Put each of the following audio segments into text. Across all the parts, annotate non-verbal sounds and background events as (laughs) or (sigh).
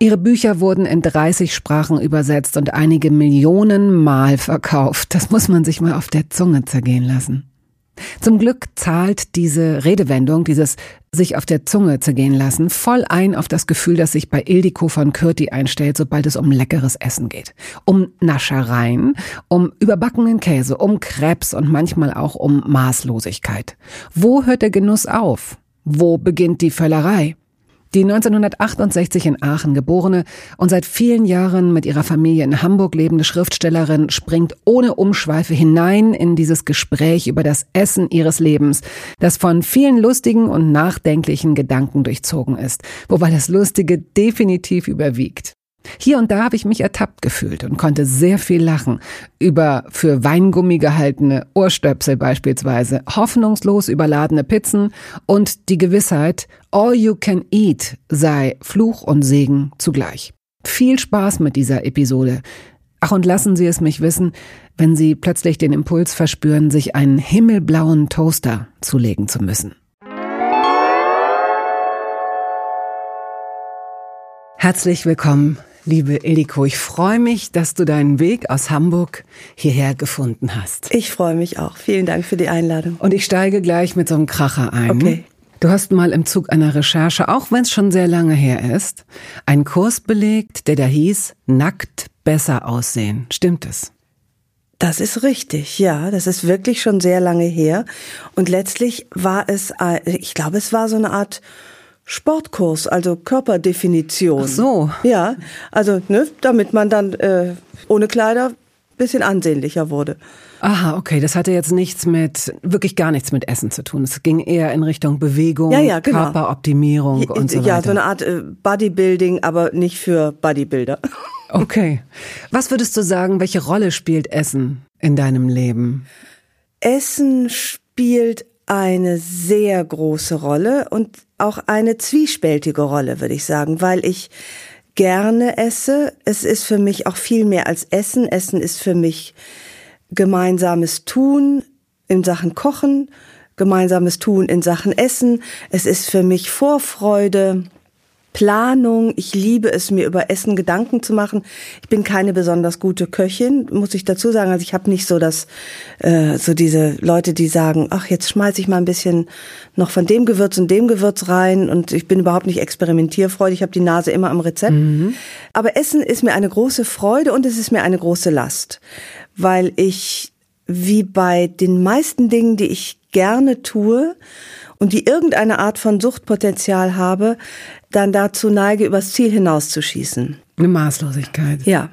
Ihre Bücher wurden in 30 Sprachen übersetzt und einige Millionen Mal verkauft. Das muss man sich mal auf der Zunge zergehen lassen. Zum Glück zahlt diese Redewendung, dieses sich auf der Zunge zergehen lassen, voll ein auf das Gefühl, das sich bei Ildiko von Kürti einstellt, sobald es um leckeres Essen geht. Um Naschereien, um überbackenen Käse, um Krebs und manchmal auch um Maßlosigkeit. Wo hört der Genuss auf? Wo beginnt die Völlerei? Die 1968 in Aachen geborene und seit vielen Jahren mit ihrer Familie in Hamburg lebende Schriftstellerin springt ohne Umschweife hinein in dieses Gespräch über das Essen ihres Lebens, das von vielen lustigen und nachdenklichen Gedanken durchzogen ist, wobei das Lustige definitiv überwiegt. Hier und da habe ich mich ertappt gefühlt und konnte sehr viel lachen. Über für Weingummi gehaltene Ohrstöpsel beispielsweise, hoffnungslos überladene Pizzen und die Gewissheit, all you can eat sei Fluch und Segen zugleich. Viel Spaß mit dieser Episode. Ach, und lassen Sie es mich wissen, wenn Sie plötzlich den Impuls verspüren, sich einen himmelblauen Toaster zulegen zu müssen. Herzlich willkommen Liebe Eliko, ich freue mich, dass du deinen Weg aus Hamburg hierher gefunden hast. Ich freue mich auch. Vielen Dank für die Einladung. Und ich steige gleich mit so einem Kracher ein. Okay. Du hast mal im Zug einer Recherche, auch wenn es schon sehr lange her ist, einen Kurs belegt, der da hieß Nackt besser aussehen. Stimmt es? Das ist richtig, ja. Das ist wirklich schon sehr lange her. Und letztlich war es, äh, ich glaube, es war so eine Art Sportkurs, also Körperdefinition. Ach so. Ja, also ne, damit man dann äh, ohne Kleider bisschen ansehnlicher wurde. Aha, okay. Das hatte jetzt nichts mit, wirklich gar nichts mit Essen zu tun. Es ging eher in Richtung Bewegung, ja, ja, genau. Körperoptimierung und so weiter. Ja, so eine Art äh, Bodybuilding, aber nicht für Bodybuilder. (laughs) Okay. Was würdest du sagen, welche Rolle spielt Essen in deinem Leben? Essen spielt eine sehr große Rolle und auch eine zwiespältige Rolle, würde ich sagen, weil ich gerne esse. Es ist für mich auch viel mehr als Essen. Essen ist für mich gemeinsames Tun in Sachen Kochen, gemeinsames Tun in Sachen Essen. Es ist für mich Vorfreude. Planung. Ich liebe es, mir über Essen Gedanken zu machen. Ich bin keine besonders gute Köchin, muss ich dazu sagen. Also ich habe nicht so das, äh, so diese Leute, die sagen, ach, jetzt schmeiß ich mal ein bisschen noch von dem Gewürz und dem Gewürz rein und ich bin überhaupt nicht experimentierfreudig. Ich habe die Nase immer am Rezept. Mhm. Aber Essen ist mir eine große Freude und es ist mir eine große Last, weil ich wie bei den meisten Dingen, die ich gerne tue, und die irgendeine Art von Suchtpotenzial habe, dann dazu neige, übers Ziel hinauszuschießen. Eine Maßlosigkeit. Ja,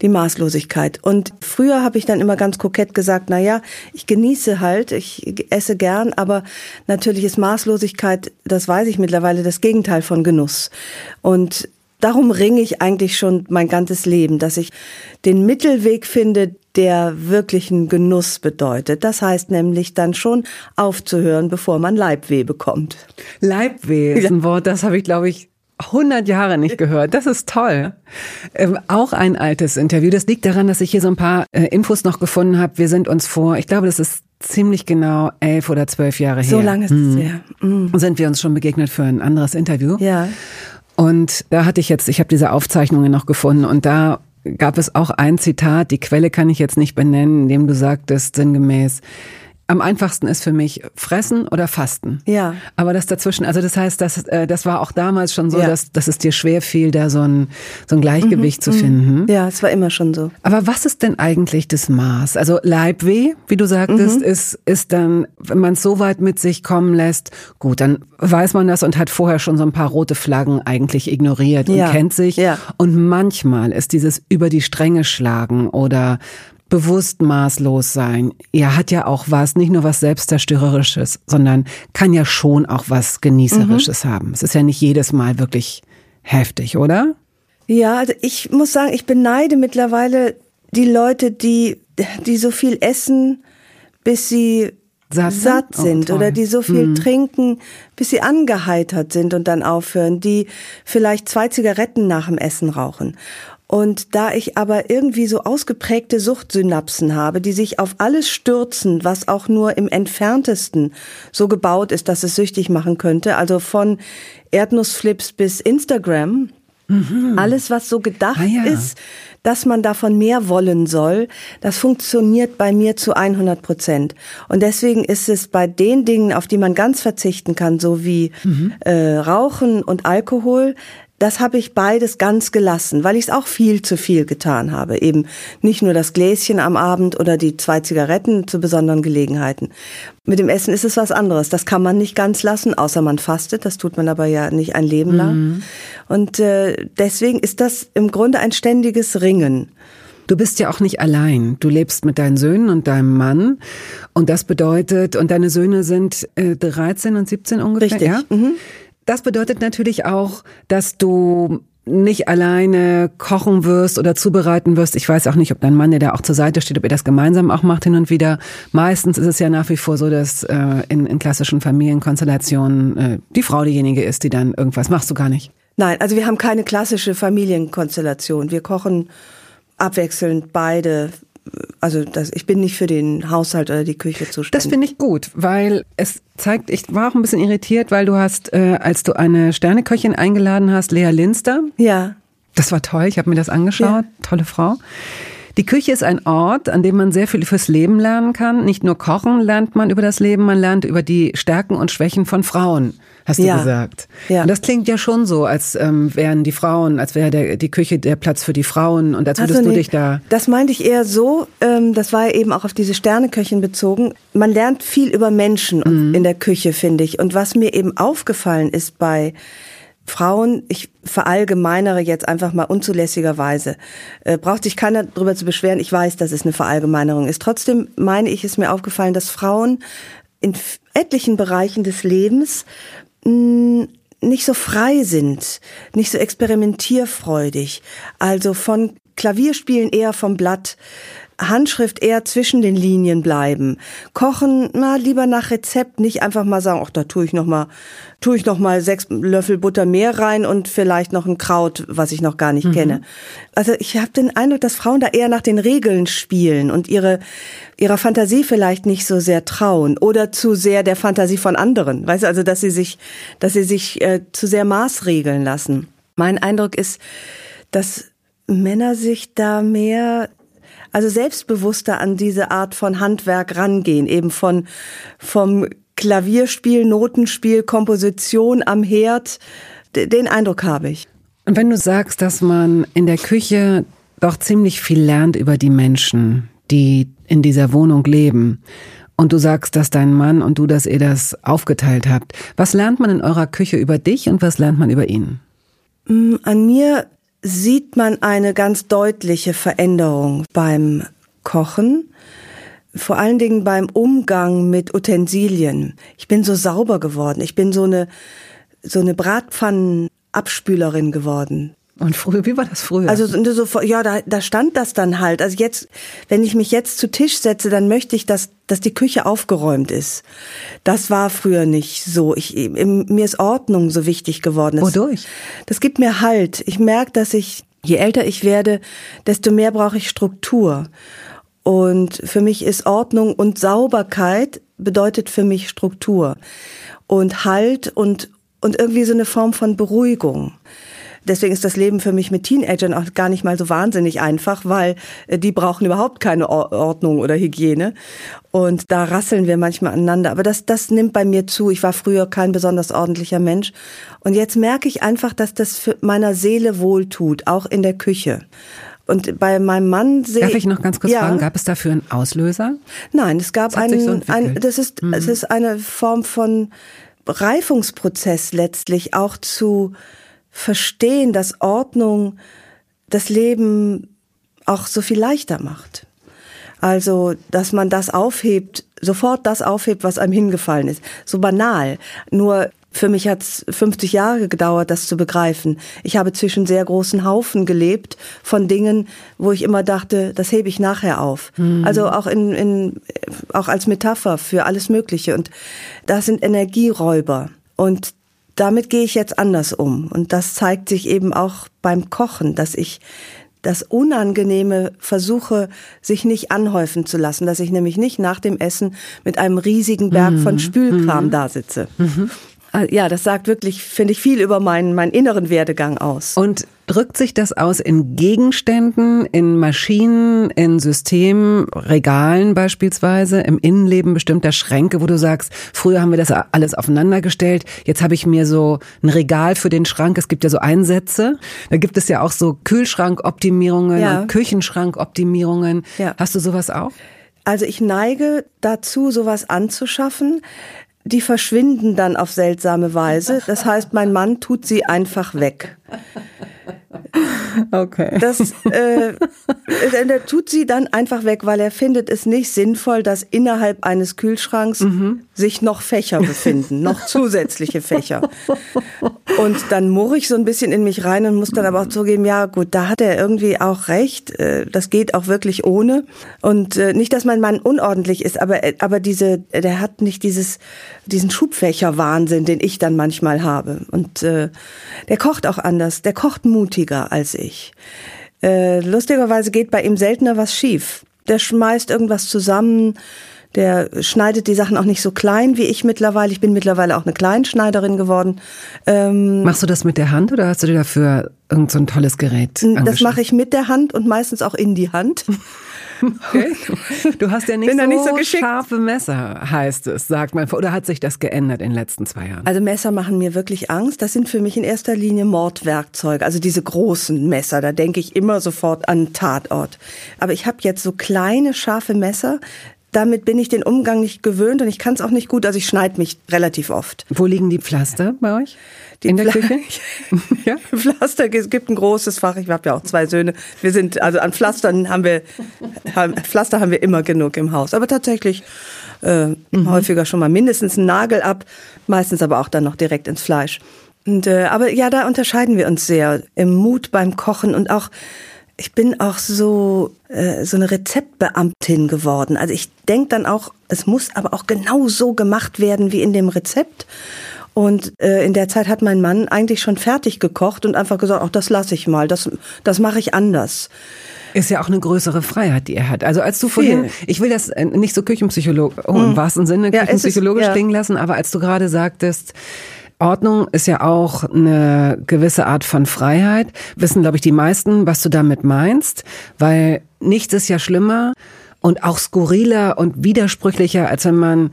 die Maßlosigkeit. Und früher habe ich dann immer ganz kokett gesagt, na ja, ich genieße halt, ich esse gern, aber natürlich ist Maßlosigkeit, das weiß ich mittlerweile, das Gegenteil von Genuss. Und darum ringe ich eigentlich schon mein ganzes Leben, dass ich den Mittelweg finde, der wirklichen Genuss bedeutet. Das heißt nämlich dann schon aufzuhören, bevor man Leibweh bekommt. Leibweh ist ein Wort, das habe ich, glaube ich, 100 Jahre nicht gehört. Das ist toll. Ähm, auch ein altes Interview. Das liegt daran, dass ich hier so ein paar äh, Infos noch gefunden habe. Wir sind uns vor, ich glaube, das ist ziemlich genau elf oder zwölf Jahre her. So lange ist es mhm. her. Mhm. Sind wir uns schon begegnet für ein anderes Interview. Ja. Und da hatte ich jetzt, ich habe diese Aufzeichnungen noch gefunden und da gab es auch ein Zitat, die Quelle kann ich jetzt nicht benennen, in dem du sagtest sinngemäß, am einfachsten ist für mich fressen oder fasten. Ja. Aber das dazwischen, also das heißt, das, äh, das war auch damals schon so, ja. dass, dass es dir schwer fiel, da so ein, so ein Gleichgewicht mhm, zu finden. Mhm. Ja, es war immer schon so. Aber was ist denn eigentlich das Maß? Also Leibweh, wie du sagtest, mhm. ist, ist dann, wenn man es so weit mit sich kommen lässt, gut, dann weiß man das und hat vorher schon so ein paar rote Flaggen eigentlich ignoriert und kennt sich. Ja. Und manchmal ist dieses über die Stränge schlagen oder bewusst maßlos sein. Ja, hat ja auch was, nicht nur was Selbstzerstörerisches, sondern kann ja schon auch was Genießerisches mhm. haben. Es ist ja nicht jedes Mal wirklich heftig, oder? Ja, also ich muss sagen, ich beneide mittlerweile die Leute, die die so viel essen, bis sie satt, satt oh, sind oh, oder die so viel hm. trinken, bis sie angeheitert sind und dann aufhören, die vielleicht zwei Zigaretten nach dem Essen rauchen. Und da ich aber irgendwie so ausgeprägte Suchtsynapsen habe, die sich auf alles stürzen, was auch nur im entferntesten so gebaut ist, dass es süchtig machen könnte, also von Erdnussflips bis Instagram, Mhm. Alles, was so gedacht ah, ja. ist, dass man davon mehr wollen soll, das funktioniert bei mir zu 100 Prozent. Und deswegen ist es bei den Dingen, auf die man ganz verzichten kann, so wie mhm. äh, Rauchen und Alkohol, das habe ich beides ganz gelassen, weil ich es auch viel zu viel getan habe. Eben nicht nur das Gläschen am Abend oder die zwei Zigaretten zu besonderen Gelegenheiten. Mit dem Essen ist es was anderes. Das kann man nicht ganz lassen, außer man fastet. Das tut man aber ja nicht ein Leben lang. Mhm. Und äh, deswegen ist das im Grunde ein ständiges Ringen. Du bist ja auch nicht allein. Du lebst mit deinen Söhnen und deinem Mann. Und das bedeutet, und deine Söhne sind äh, 13 und 17 ungefähr. Richtig. Ja? Mhm. Das bedeutet natürlich auch, dass du nicht alleine kochen wirst oder zubereiten wirst. Ich weiß auch nicht, ob dein Mann dir da auch zur Seite steht, ob ihr das gemeinsam auch macht hin und wieder. Meistens ist es ja nach wie vor so, dass äh, in, in klassischen Familienkonstellationen äh, die Frau diejenige ist, die dann irgendwas machst du gar nicht. Nein, also wir haben keine klassische Familienkonstellation. Wir kochen abwechselnd beide also das, ich bin nicht für den Haushalt oder die Küche zuständig. Das finde ich gut, weil es zeigt, ich war auch ein bisschen irritiert, weil du hast, äh, als du eine Sterneköchin eingeladen hast, Lea Linster. Ja. Das war toll, ich habe mir das angeschaut, ja. tolle Frau. Die Küche ist ein Ort, an dem man sehr viel fürs Leben lernen kann. Nicht nur kochen lernt man über das Leben, man lernt über die Stärken und Schwächen von Frauen, hast du ja. gesagt. Ja. Und das klingt ja schon so, als ähm, wären die Frauen, als wäre der, die Küche der Platz für die Frauen und als würdest also, du dich da. Das meinte ich eher so, ähm, das war eben auch auf diese Sterneköchin bezogen. Man lernt viel über Menschen mhm. in der Küche, finde ich. Und was mir eben aufgefallen ist bei Frauen, ich verallgemeinere jetzt einfach mal unzulässigerweise, äh, braucht sich keiner darüber zu beschweren. Ich weiß, dass es eine Verallgemeinerung ist. Trotzdem meine ich, ist mir aufgefallen, dass Frauen in etlichen Bereichen des Lebens nicht so frei sind, nicht so experimentierfreudig. Also von Klavierspielen eher vom Blatt Handschrift eher zwischen den Linien bleiben. Kochen mal lieber nach Rezept, nicht einfach mal sagen, ach, da tue ich noch mal, tue ich noch mal sechs Löffel Butter mehr rein und vielleicht noch ein Kraut, was ich noch gar nicht mhm. kenne. Also ich habe den Eindruck, dass Frauen da eher nach den Regeln spielen und ihre ihrer Fantasie vielleicht nicht so sehr trauen oder zu sehr der Fantasie von anderen. Weißt du, also dass sie sich, dass sie sich äh, zu sehr maßregeln lassen. Mein Eindruck ist, dass Männer sich da mehr also selbstbewusster an diese Art von Handwerk rangehen, eben von vom Klavierspiel, Notenspiel, Komposition am Herd. Den Eindruck habe ich. Und wenn du sagst, dass man in der Küche doch ziemlich viel lernt über die Menschen, die in dieser Wohnung leben, und du sagst, dass dein Mann und du, dass ihr das aufgeteilt habt, was lernt man in eurer Küche über dich und was lernt man über ihn? Mm, an mir sieht man eine ganz deutliche Veränderung beim Kochen, vor allen Dingen beim Umgang mit Utensilien. Ich bin so sauber geworden. Ich bin so eine, so eine Bratpfannenabspülerin geworden. Und früher, wie war das früher? Also so, ja, da, da stand das dann halt. Also jetzt, wenn ich mich jetzt zu Tisch setze, dann möchte ich, dass, dass die Küche aufgeräumt ist. Das war früher nicht so. Ich, mir ist Ordnung so wichtig geworden. Das, Wodurch? Das gibt mir Halt. Ich merke, dass ich, je älter ich werde, desto mehr brauche ich Struktur. Und für mich ist Ordnung und Sauberkeit bedeutet für mich Struktur und Halt und, und irgendwie so eine Form von Beruhigung. Deswegen ist das Leben für mich mit Teenagern auch gar nicht mal so wahnsinnig einfach, weil äh, die brauchen überhaupt keine Ordnung oder Hygiene. Und da rasseln wir manchmal aneinander. Aber das, das nimmt bei mir zu. Ich war früher kein besonders ordentlicher Mensch. Und jetzt merke ich einfach, dass das für meiner Seele wohltut, auch in der Küche. Und bei meinem Mann sehe Darf ich noch ganz kurz ja. fragen, gab es dafür einen Auslöser? Nein, es gab einen, so ein, das ist, mhm. es ist eine Form von Reifungsprozess letztlich auch zu verstehen, dass Ordnung das Leben auch so viel leichter macht. Also, dass man das aufhebt, sofort das aufhebt, was einem hingefallen ist. So banal. Nur Für mich hat es 50 Jahre gedauert, das zu begreifen. Ich habe zwischen sehr großen Haufen gelebt von Dingen, wo ich immer dachte, das hebe ich nachher auf. Mhm. Also auch in, in, auch als Metapher für alles Mögliche. Und das sind Energieräuber. Und damit gehe ich jetzt anders um. Und das zeigt sich eben auch beim Kochen, dass ich das Unangenehme versuche, sich nicht anhäufen zu lassen, dass ich nämlich nicht nach dem Essen mit einem riesigen Berg mhm. von Spülkram mhm. da sitze. Mhm. Äh, ja, das sagt wirklich, finde ich, viel über meinen, meinen inneren Werdegang aus. Und drückt sich das aus in Gegenständen, in Maschinen, in Systemen, Regalen beispielsweise, im Innenleben bestimmter Schränke, wo du sagst, früher haben wir das alles aufeinandergestellt, jetzt habe ich mir so ein Regal für den Schrank, es gibt ja so Einsätze, da gibt es ja auch so Kühlschrankoptimierungen ja. und Küchenschrankoptimierungen. Ja. Hast du sowas auch? Also ich neige dazu, sowas anzuschaffen die verschwinden dann auf seltsame Weise. Das heißt, mein Mann tut sie einfach weg. Okay. Das, äh, der tut sie dann einfach weg, weil er findet es nicht sinnvoll, dass innerhalb eines Kühlschranks mhm. sich noch Fächer befinden, noch zusätzliche Fächer. Und dann murre ich so ein bisschen in mich rein und muss dann aber auch zugeben, ja gut, da hat er irgendwie auch recht. Äh, das geht auch wirklich ohne. Und äh, nicht, dass mein Mann unordentlich ist, aber, äh, aber diese, der hat nicht dieses, diesen Schubfächer-Wahnsinn, den ich dann manchmal habe. Und äh, der kocht auch anders, der kocht mutiger als ich. Äh, lustigerweise geht bei ihm seltener was schief. Der schmeißt irgendwas zusammen, der schneidet die Sachen auch nicht so klein wie ich mittlerweile. Ich bin mittlerweile auch eine Kleinschneiderin geworden. Ähm, Machst du das mit der Hand oder hast du dir dafür irgend so ein tolles Gerät? Das mache ich mit der Hand und meistens auch in die Hand. (laughs) Okay. (laughs) Du hast ja nicht, so, nicht so scharfe Messer, heißt es, sagt man. Oder hat sich das geändert in den letzten zwei Jahren? Also Messer machen mir wirklich Angst. Das sind für mich in erster Linie Mordwerkzeuge. Also diese großen Messer, da denke ich immer sofort an Tatort. Aber ich habe jetzt so kleine, scharfe Messer, damit bin ich den Umgang nicht gewöhnt und ich kann es auch nicht gut. Also ich schneide mich relativ oft. Wo liegen die Pflaster bei euch? Die in der Pfla Küche? (laughs) ja. (laughs) Pflaster, es gibt ein großes Fach. Ich habe ja auch zwei Söhne. Wir sind, also an Pflastern haben wir, haben, Pflaster haben wir immer genug im Haus. Aber tatsächlich äh, mhm. häufiger schon mal mindestens einen Nagel ab, meistens aber auch dann noch direkt ins Fleisch. Und, äh, aber ja, da unterscheiden wir uns sehr im Mut beim Kochen und auch ich bin auch so äh, so eine Rezeptbeamtin geworden. Also ich denke dann auch, es muss aber auch genau so gemacht werden wie in dem Rezept. Und äh, in der Zeit hat mein Mann eigentlich schon fertig gekocht und einfach gesagt, auch das lasse ich mal, das das mache ich anders. Ist ja auch eine größere Freiheit, die er hat. Also als du vorhin, ich will das äh, nicht so Küchenpsychologisch, oh, im mhm. wahrsten Sinne küchenpsychologisch ja, ist, klingen lassen, aber als du gerade sagtest, Ordnung ist ja auch eine gewisse Art von Freiheit. Wissen, glaube ich, die meisten, was du damit meinst, weil nichts ist ja schlimmer und auch skurriler und widersprüchlicher, als wenn man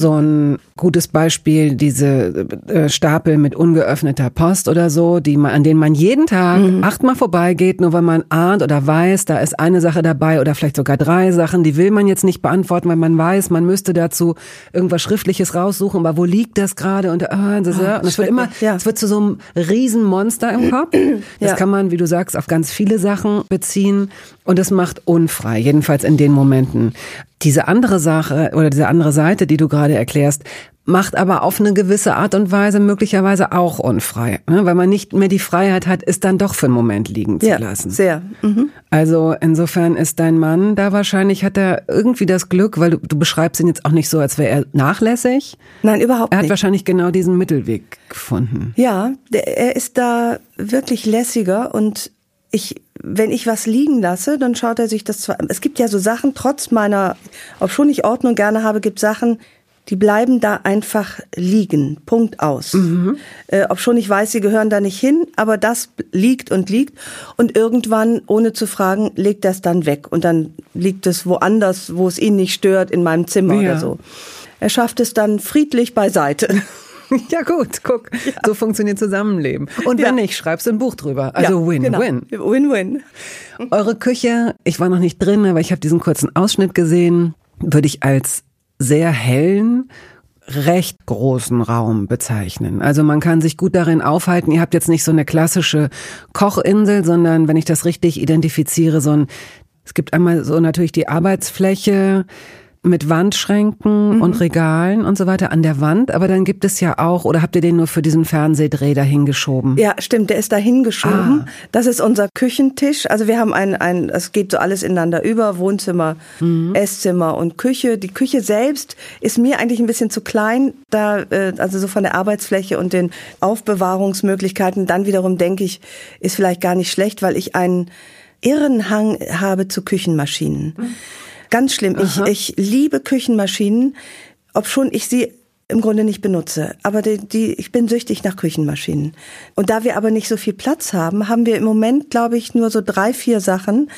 so ein gutes Beispiel, diese äh, Stapel mit ungeöffneter Post oder so, die man, an denen man jeden Tag mhm. achtmal vorbeigeht, nur weil man ahnt oder weiß, da ist eine Sache dabei oder vielleicht sogar drei Sachen, die will man jetzt nicht beantworten, weil man weiß, man müsste dazu irgendwas Schriftliches raussuchen, aber wo liegt das gerade und, äh, das, oh, und es wird immer, ja. es wird zu so einem Riesenmonster im Kopf. (clears throat) Das ja. kann man, wie du sagst, auf ganz viele Sachen beziehen und es macht unfrei, jedenfalls in den Momenten. Diese andere Sache oder diese andere Seite, die du gerade erklärst, macht aber auf eine gewisse Art und Weise möglicherweise auch unfrei, ne? weil man nicht mehr die Freiheit hat, es dann doch für einen Moment liegen zu ja, lassen. Sehr. Mhm. Also insofern ist dein Mann da wahrscheinlich, hat er irgendwie das Glück, weil du, du beschreibst ihn jetzt auch nicht so, als wäre er nachlässig. Nein, überhaupt nicht. Er hat nicht. wahrscheinlich genau diesen Mittelweg gefunden. Ja, der, er ist da wirklich lässiger und ich, wenn ich was liegen lasse, dann schaut er sich das zwar, es gibt ja so Sachen, trotz meiner, ob schon ich Ordnung gerne habe, gibt Sachen, die bleiben da einfach liegen. Punkt aus. Mhm. Äh, ob schon ich weiß, sie gehören da nicht hin, aber das liegt und liegt. Und irgendwann, ohne zu fragen, legt das dann weg. Und dann liegt es woanders, wo es ihn nicht stört, in meinem Zimmer ja. oder so. Er schafft es dann friedlich beiseite. (laughs) Ja gut, guck, ja. so funktioniert Zusammenleben. Und wenn ja. nicht, schreibst du ein Buch drüber. Also Win-Win. Ja, Win-Win. Genau. Eure Küche, ich war noch nicht drin, aber ich habe diesen kurzen Ausschnitt gesehen, würde ich als sehr hellen, recht großen Raum bezeichnen. Also man kann sich gut darin aufhalten. Ihr habt jetzt nicht so eine klassische Kochinsel, sondern wenn ich das richtig identifiziere, so ein, es gibt einmal so natürlich die Arbeitsfläche, mit Wandschränken mhm. und Regalen und so weiter an der Wand, aber dann gibt es ja auch, oder habt ihr den nur für diesen Fernsehdreh dahingeschoben? Ja, stimmt, der ist dahingeschoben. Ah. Das ist unser Küchentisch. Also wir haben ein, ein, es geht so alles ineinander über, Wohnzimmer, mhm. Esszimmer und Küche. Die Küche selbst ist mir eigentlich ein bisschen zu klein, da, äh, also so von der Arbeitsfläche und den Aufbewahrungsmöglichkeiten. Dann wiederum denke ich, ist vielleicht gar nicht schlecht, weil ich einen irren Hang habe zu Küchenmaschinen. Mhm. Ganz schlimm. Ich, ich liebe Küchenmaschinen, obschon ich sie im Grunde nicht benutze. Aber die, die, ich bin süchtig nach Küchenmaschinen. Und da wir aber nicht so viel Platz haben, haben wir im Moment, glaube ich, nur so drei, vier Sachen,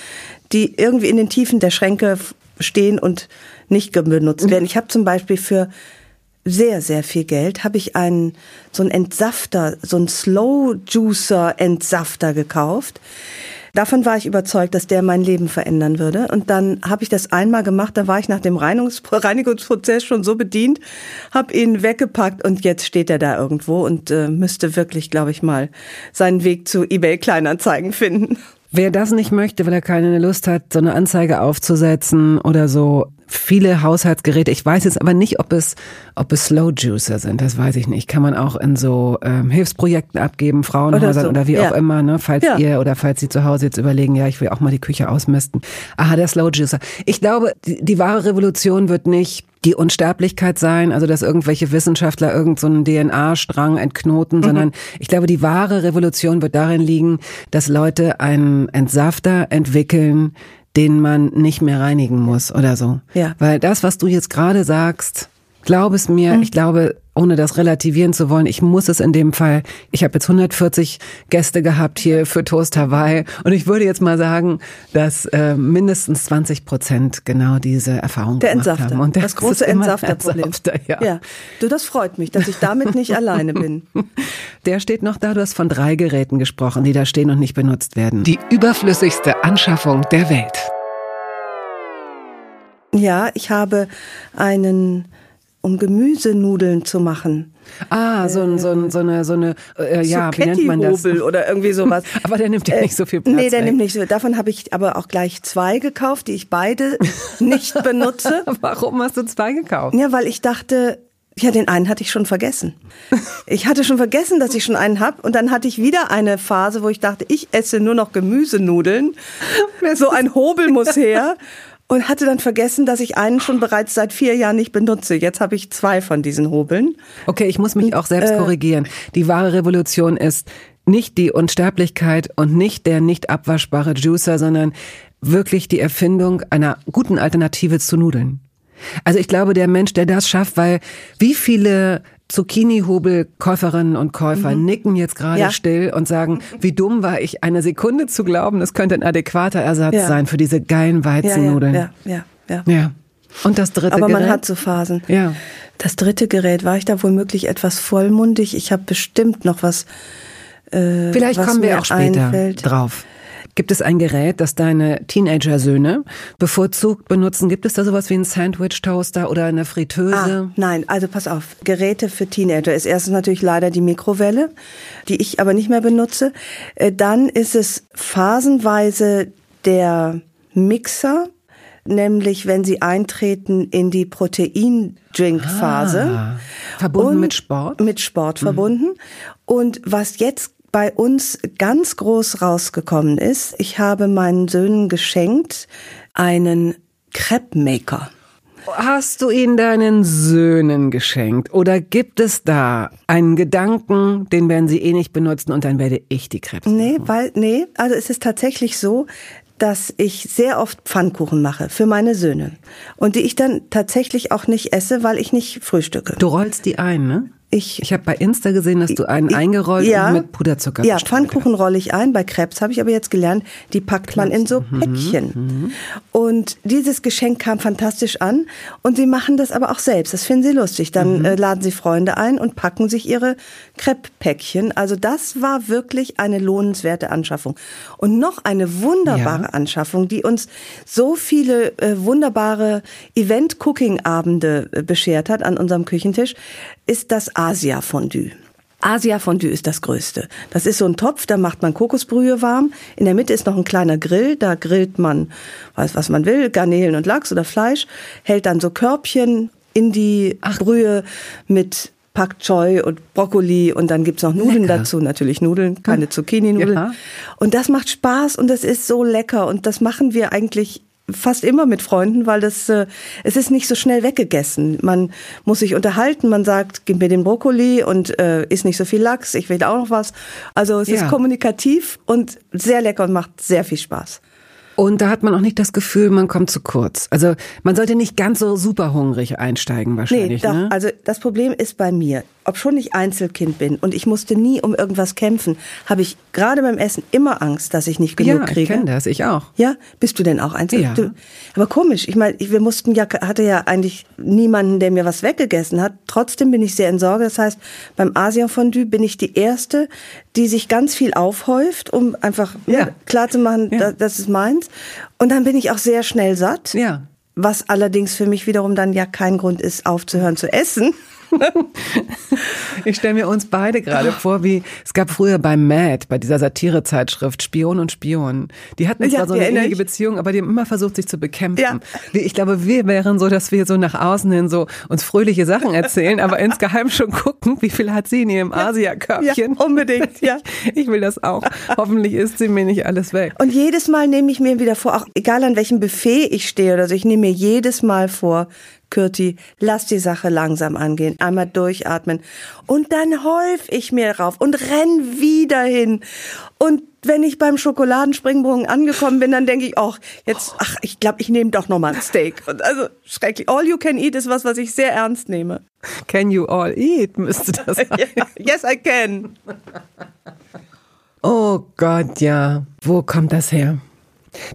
die irgendwie in den Tiefen der Schränke stehen und nicht benutzt werden. Ich habe zum Beispiel für sehr, sehr viel Geld habe ich einen, so einen Entsafter, so einen Slow Juicer Entsafter gekauft. Davon war ich überzeugt, dass der mein Leben verändern würde. Und dann habe ich das einmal gemacht, da war ich nach dem (laughs) Reinigungsprozess schon so bedient, habe ihn weggepackt und jetzt steht er da irgendwo und äh, müsste wirklich, glaube ich, mal seinen Weg zu eBay Kleinanzeigen finden. Wer das nicht möchte, weil er keine Lust hat, so eine Anzeige aufzusetzen oder so, viele Haushaltsgeräte. Ich weiß jetzt aber nicht, ob es, ob es Slow Juicer sind. Das weiß ich nicht. Kann man auch in so ähm, Hilfsprojekten abgeben, Frauenhäusern oder, so. oder wie ja. auch immer, ne? Falls ja. ihr oder falls Sie zu Hause jetzt überlegen, ja, ich will auch mal die Küche ausmisten. Aha, der Slow Juicer. Ich glaube, die, die wahre Revolution wird nicht die Unsterblichkeit sein, also dass irgendwelche Wissenschaftler irgendeinen so DNA-Strang entknoten, mhm. sondern ich glaube, die wahre Revolution wird darin liegen, dass Leute einen Entsafter entwickeln, den man nicht mehr reinigen muss oder so. Ja. Weil das, was du jetzt gerade sagst, glaub es mir, mhm. ich glaube, ohne das relativieren zu wollen, ich muss es in dem Fall, ich habe jetzt 140 Gäste gehabt hier für Toast Hawaii und ich würde jetzt mal sagen, dass äh, mindestens 20 Prozent genau diese Erfahrung der gemacht Entsafter. haben. Und das große Entsafterproblem. Entsafter, ja. ja. Du, das freut mich, dass ich damit nicht (laughs) alleine bin. Der steht noch da, du hast von drei Geräten gesprochen, die da stehen und nicht benutzt werden. Die überflüssigste Anschaffung der Welt. Ja, ich habe einen um Gemüsenudeln zu machen. Ah, so, ein, so, ein, so eine, so eine, äh, ja, wie nennt man das? oder irgendwie sowas. (laughs) aber der nimmt ja nicht so viel Platz. Nee, der weg. nimmt nicht so. Davon habe ich aber auch gleich zwei gekauft, die ich beide nicht (laughs) benutze. Warum hast du zwei gekauft? Ja, weil ich dachte, ja, den einen hatte ich schon vergessen. Ich hatte schon vergessen, dass ich schon einen habe. Und dann hatte ich wieder eine Phase, wo ich dachte, ich esse nur noch Gemüsenudeln. So ein Hobel muss (laughs) her und hatte dann vergessen, dass ich einen schon bereits seit vier Jahren nicht benutze. Jetzt habe ich zwei von diesen Hobeln. Okay, ich muss mich auch selbst äh, korrigieren. Die wahre Revolution ist nicht die Unsterblichkeit und nicht der nicht abwaschbare Juicer, sondern wirklich die Erfindung einer guten Alternative zu Nudeln. Also ich glaube, der Mensch, der das schafft, weil wie viele Zucchini-Hobel-Käuferinnen und Käufer mhm. nicken jetzt gerade ja. still und sagen, wie dumm war ich, eine Sekunde zu glauben, das könnte ein adäquater Ersatz ja. sein für diese geilen Weizennudeln. Ja, ja, ja. ja. Und das dritte Aber Gerät? Aber man hat so Phasen. Ja. Das dritte Gerät, war ich da womöglich etwas vollmundig? Ich habe bestimmt noch was. Äh, Vielleicht was kommen wir auch später einfällt. drauf. Gibt es ein Gerät, das deine Teenager-Söhne bevorzugt benutzen? Gibt es da sowas wie einen Sandwich-Toaster oder eine Fritteuse? Ah, nein, also pass auf. Geräte für Teenager ist erstens natürlich leider die Mikrowelle, die ich aber nicht mehr benutze. Äh, dann ist es phasenweise der Mixer, nämlich wenn sie eintreten in die Protein-Drink-Phase. Ah, verbunden mit Sport? Mit Sport mhm. verbunden. Und was jetzt bei uns ganz groß rausgekommen ist, ich habe meinen Söhnen geschenkt einen Crepe Maker. Hast du ihn deinen Söhnen geschenkt? Oder gibt es da einen Gedanken, den werden sie eh nicht benutzen und dann werde ich die Krebs Nee, weil, nee, also es ist tatsächlich so, dass ich sehr oft Pfannkuchen mache für meine Söhne. Und die ich dann tatsächlich auch nicht esse, weil ich nicht frühstücke. Du rollst die ein, ne? Ich, ich habe bei Insta gesehen, dass du einen eingerollt ja, und mit Puderzucker Ja, Pfannkuchen rolle ich ein. Bei Krebs habe ich aber jetzt gelernt, die packt man in so mhm, Päckchen. Mhm. Und dieses Geschenk kam fantastisch an. Und sie machen das aber auch selbst. Das finden sie lustig. Dann mhm. äh, laden sie Freunde ein und packen sich ihre Crepe-Päckchen. Also das war wirklich eine lohnenswerte Anschaffung. Und noch eine wunderbare ja. Anschaffung, die uns so viele äh, wunderbare Event-Cooking-Abende äh, beschert hat an unserem Küchentisch, ist das Asia-Fondue. Asia Fondue ist das größte. Das ist so ein Topf, da macht man Kokosbrühe warm. In der Mitte ist noch ein kleiner Grill, da grillt man, weiß was man will, Garnelen und Lachs oder Fleisch, hält dann so Körbchen in die Ach. Brühe mit Pak Choi und Brokkoli und dann gibt's noch Nudeln lecker. dazu, natürlich Nudeln, keine hm. Zucchini-Nudeln. Ja. Und das macht Spaß und das ist so lecker und das machen wir eigentlich fast immer mit Freunden, weil das äh, es ist nicht so schnell weggegessen. Man muss sich unterhalten, man sagt, gib mir den Brokkoli und äh, isst nicht so viel Lachs, ich will auch noch was. Also es ja. ist kommunikativ und sehr lecker und macht sehr viel Spaß. Und da hat man auch nicht das Gefühl, man kommt zu kurz. Also man sollte nicht ganz so super hungrig einsteigen wahrscheinlich. Nee, doch, ne? also das Problem ist bei mir ob schon ich Einzelkind bin und ich musste nie um irgendwas kämpfen, habe ich gerade beim Essen immer Angst, dass ich nicht genug ja, kriege. Ja, ich kenne das, ich auch. Ja, bist du denn auch Einzelkind? Ja. aber komisch, ich meine, wir mussten ja, hatte ja eigentlich niemanden, der mir was weggegessen hat. Trotzdem bin ich sehr in Sorge. Das heißt, beim Asia-Fondue bin ich die Erste, die sich ganz viel aufhäuft, um einfach ne, ja. klar zu machen, ja. das ist meins. Und dann bin ich auch sehr schnell satt. Ja. Was allerdings für mich wiederum dann ja kein Grund ist, aufzuhören zu essen. Ich stelle mir uns beide gerade vor, wie es gab früher bei Mad, bei dieser Satirezeitschrift Spion und Spion. Die hatten zwar ja, so eine ähnliche Beziehung, aber die haben immer versucht, sich zu bekämpfen. Ja. Ich glaube, wir wären so, dass wir so nach außen hin so uns fröhliche Sachen erzählen, aber insgeheim schon gucken, wie viel hat sie in ihrem. Asia-Körbchen. Ja, unbedingt, ja. (laughs) Ich will das auch. Hoffentlich isst sie mir nicht alles weg. Und jedes Mal nehme ich mir wieder vor, auch egal an welchem Buffet ich stehe oder so, ich nehme mir jedes Mal vor, Kürti, lass die Sache langsam angehen, einmal durchatmen. Und dann häuf ich mir drauf und renn wieder hin. Und wenn ich beim Schokoladenspringbogen angekommen bin, dann denke ich auch, jetzt, ach, ich glaube, ich nehme doch nochmal ein Steak. Und also schrecklich. All you can eat ist was, was ich sehr ernst nehme. Can you all eat, müsste das (laughs) sein. yes, I can. Oh Gott, ja. Wo kommt das her?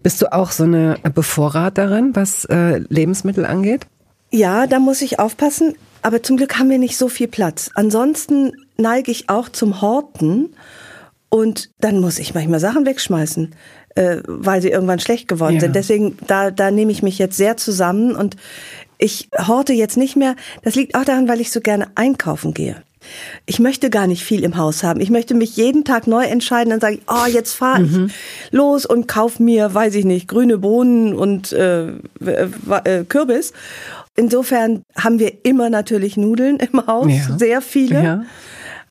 Bist du auch so eine Bevorraterin, was äh, Lebensmittel angeht? Ja, da muss ich aufpassen. Aber zum Glück haben wir nicht so viel Platz. Ansonsten neige ich auch zum Horten. Und dann muss ich manchmal Sachen wegschmeißen, äh, weil sie irgendwann schlecht geworden ja. sind. Deswegen, da, da nehme ich mich jetzt sehr zusammen und ich horte jetzt nicht mehr. Das liegt auch daran, weil ich so gerne einkaufen gehe. Ich möchte gar nicht viel im Haus haben. Ich möchte mich jeden Tag neu entscheiden. Dann sage ich, oh, jetzt fahre ich mhm. los und kauf mir, weiß ich nicht, grüne Bohnen und äh, äh, Kürbis. Insofern haben wir immer natürlich Nudeln im Haus, ja. sehr viele. Ja.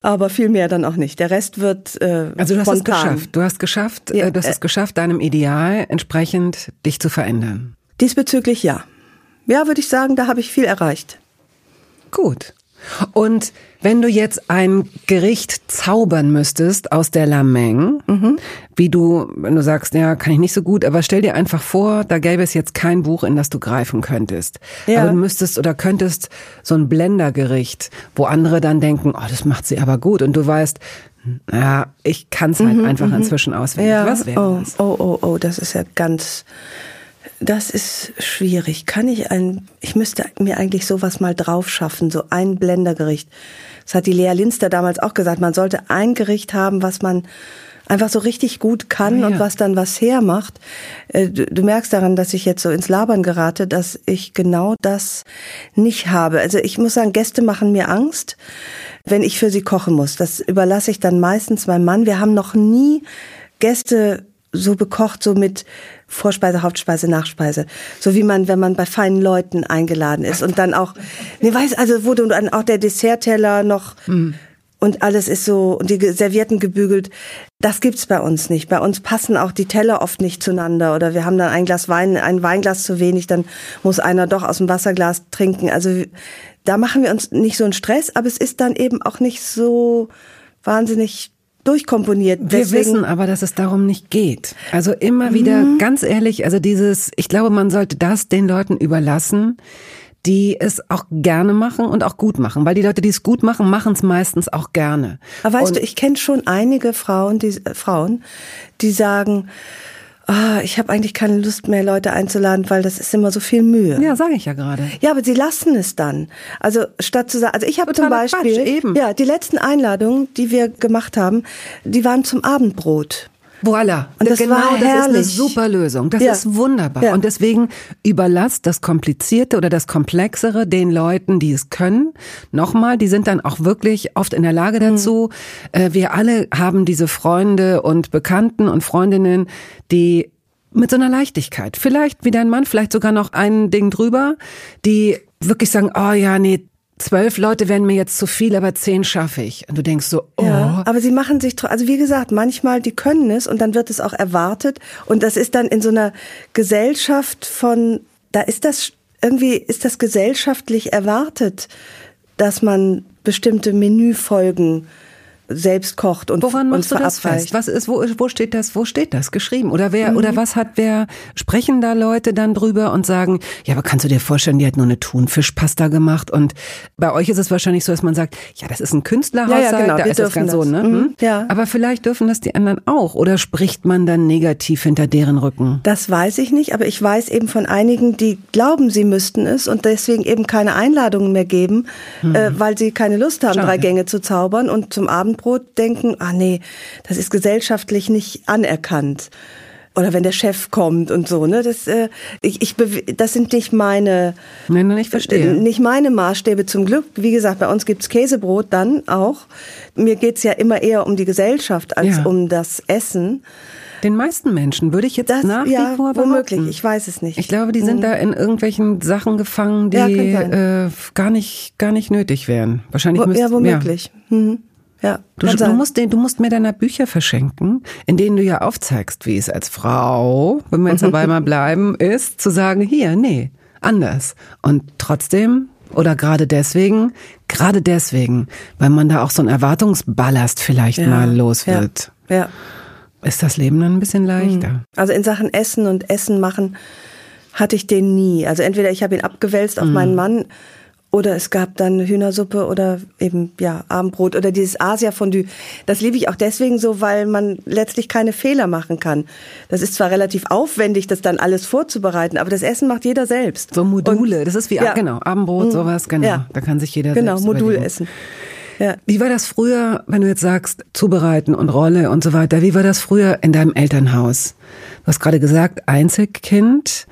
Aber viel mehr dann auch nicht. Der Rest wird äh, Also du hast spontan. es geschafft. Du hast geschafft, ja, äh, du hast äh, es geschafft, deinem Ideal entsprechend dich zu verändern. Diesbezüglich ja. Ja, würde ich sagen, da habe ich viel erreicht. Gut. Und wenn du jetzt ein Gericht zaubern müsstest aus der Lameng, mhm. Wie du, wenn du sagst, ja, kann ich nicht so gut, aber stell dir einfach vor, da gäbe es jetzt kein Buch, in das du greifen könntest. Ja. Aber du müsstest oder könntest so ein Blendergericht, wo andere dann denken, oh, das macht sie aber gut und du weißt, ja, ich kann es halt mhm, einfach mhm. inzwischen auswendig. Ja. Was wäre oh, das? Oh, oh, oh, das ist ja ganz das ist schwierig. Kann ich ein, ich müsste mir eigentlich sowas mal drauf schaffen, so ein Blendergericht. Das hat die Lea Linster damals auch gesagt. Man sollte ein Gericht haben, was man einfach so richtig gut kann ja. und was dann was hermacht. Äh, du, du, merkst daran, dass ich jetzt so ins Labern gerate, dass ich genau das nicht habe. Also ich muss sagen, Gäste machen mir Angst, wenn ich für sie kochen muss. Das überlasse ich dann meistens meinem Mann. Wir haben noch nie Gäste so bekocht, so mit Vorspeise, Hauptspeise, Nachspeise. So wie man, wenn man bei feinen Leuten eingeladen ist und dann auch, ne, weiß, also wurde dann auch der Dessertteller noch mhm. Und alles ist so, und die Servietten gebügelt. Das gibt's bei uns nicht. Bei uns passen auch die Teller oft nicht zueinander oder wir haben dann ein Glas Wein, ein Weinglas zu wenig, dann muss einer doch aus dem Wasserglas trinken. Also da machen wir uns nicht so einen Stress, aber es ist dann eben auch nicht so wahnsinnig durchkomponiert. Wir Deswegen wissen aber, dass es darum nicht geht. Also immer wieder, mhm. ganz ehrlich, also dieses, ich glaube, man sollte das den Leuten überlassen, die es auch gerne machen und auch gut machen, weil die Leute, die es gut machen, machen es meistens auch gerne. Aber weißt und du, ich kenne schon einige Frauen, die äh, Frauen, die sagen, ah, ich habe eigentlich keine Lust mehr, Leute einzuladen, weil das ist immer so viel Mühe. Ja, sage ich ja gerade. Ja, aber sie lassen es dann. Also statt zu sagen, also ich habe zum Beispiel, Quatsch, eben. ja, die letzten Einladungen, die wir gemacht haben, die waren zum Abendbrot. Voilà. Und das genau, war das ist eine herrlich. super Lösung. Das Ja. ist wunderbar. Ja. Und deswegen überlasst das Komplizierte oder das Komplexere den Leuten, die es können. Nochmal, die sind dann auch wirklich oft in der Lage Mhm. dazu. Äh, Wir alle haben diese Freunde und Bekannten und Freundinnen, die mit so einer Leichtigkeit, vielleicht wie dein Mann, vielleicht sogar noch ein Ding drüber, die wirklich sagen, oh ja, nee, zwölf Leute wären mir jetzt zu viel, aber zehn schaffe ich. Und du denkst so, oh, Ja, aber sie machen sich, also wie gesagt, manchmal, die können es und dann wird es auch erwartet und das ist dann in so einer Gesellschaft von, da ist das, irgendwie ist das gesellschaftlich erwartet, dass man bestimmte Menüfolgen selbst kocht und, Woran machst du das fest? Was ist, wo, wo steht das, wo steht das geschrieben? Oder wer, Mhm. oder was hat wer, sprechen da Leute dann drüber und sagen, ja, aber kannst du dir vorstellen, die hat nur eine Thunfischpasta gemacht und bei euch ist es wahrscheinlich so, dass man sagt, ja, das ist ein Künstlerhaushalt, Ja, ja, genau, da wir ist das ganz so, das. ne? Mhm, Hm? ja. Aber vielleicht dürfen das die anderen auch. Oder spricht man dann negativ hinter deren Rücken? Das weiß ich nicht, aber ich weiß eben von einigen, die glauben, sie müssten es und deswegen eben keine Einladungen mehr geben, äh, weil sie keine Lust haben, Schade. drei Gänge zu zaubern und zum Abendbrot denken, ah nee, das ist gesellschaftlich nicht anerkannt. Oder wenn der Chef kommt und so, ne? Das, äh, ich, ich, das sind nicht meine, Nein, nein, ich verstehe. äh, nicht meine Maßstäbe zum Glück. Wie gesagt, bei uns gibt's Käsebrot dann auch. Mir geht's ja immer eher um die Gesellschaft als Ja. um das Essen. Den meisten Menschen würde ich jetzt Das, nach ja, wie vor womöglich. behaupten. Ich weiß es nicht. Ich glaube, die sind da in irgendwelchen Sachen gefangen, die Ja, äh, gar nicht gar nicht nötig wären. Wahrscheinlich Wo, müsst, ja, womöglich. Mhm. Ja, Du, du, musst du musst mir deiner Bücher verschenken, in denen du ja aufzeigst, wie es als Frau, wenn wir jetzt dabei mal bleiben, ist, zu sagen, hier, nee, anders. Und trotzdem, oder gerade deswegen, gerade deswegen, weil man da auch so einen Erwartungsballast vielleicht ja, mal los wird, Ja, ja. ist das Leben dann ein bisschen leichter. Also in Sachen Essen und Essen machen hatte ich den nie. Also entweder ich habe ihn abgewälzt auf Mhm. meinen Mann oder es gab dann Hühnersuppe oder eben ja Abendbrot oder dieses Asia-Fondue. Das liebe ich auch deswegen so, weil man letztlich keine Fehler machen kann. Das ist zwar relativ aufwendig, das dann alles vorzubereiten, aber das Essen macht jeder selbst. So Module, Und- das ist wie, ja. genau, Abendbrot, sowas, genau. Ja. Da kann sich jeder Genau, selbst überlegen. Modulessen. Ja. Wie war das früher, wenn du jetzt sagst, zubereiten und Rolle und so weiter, wie war das früher in deinem Elternhaus? Du hast gerade gesagt, Einzelkind.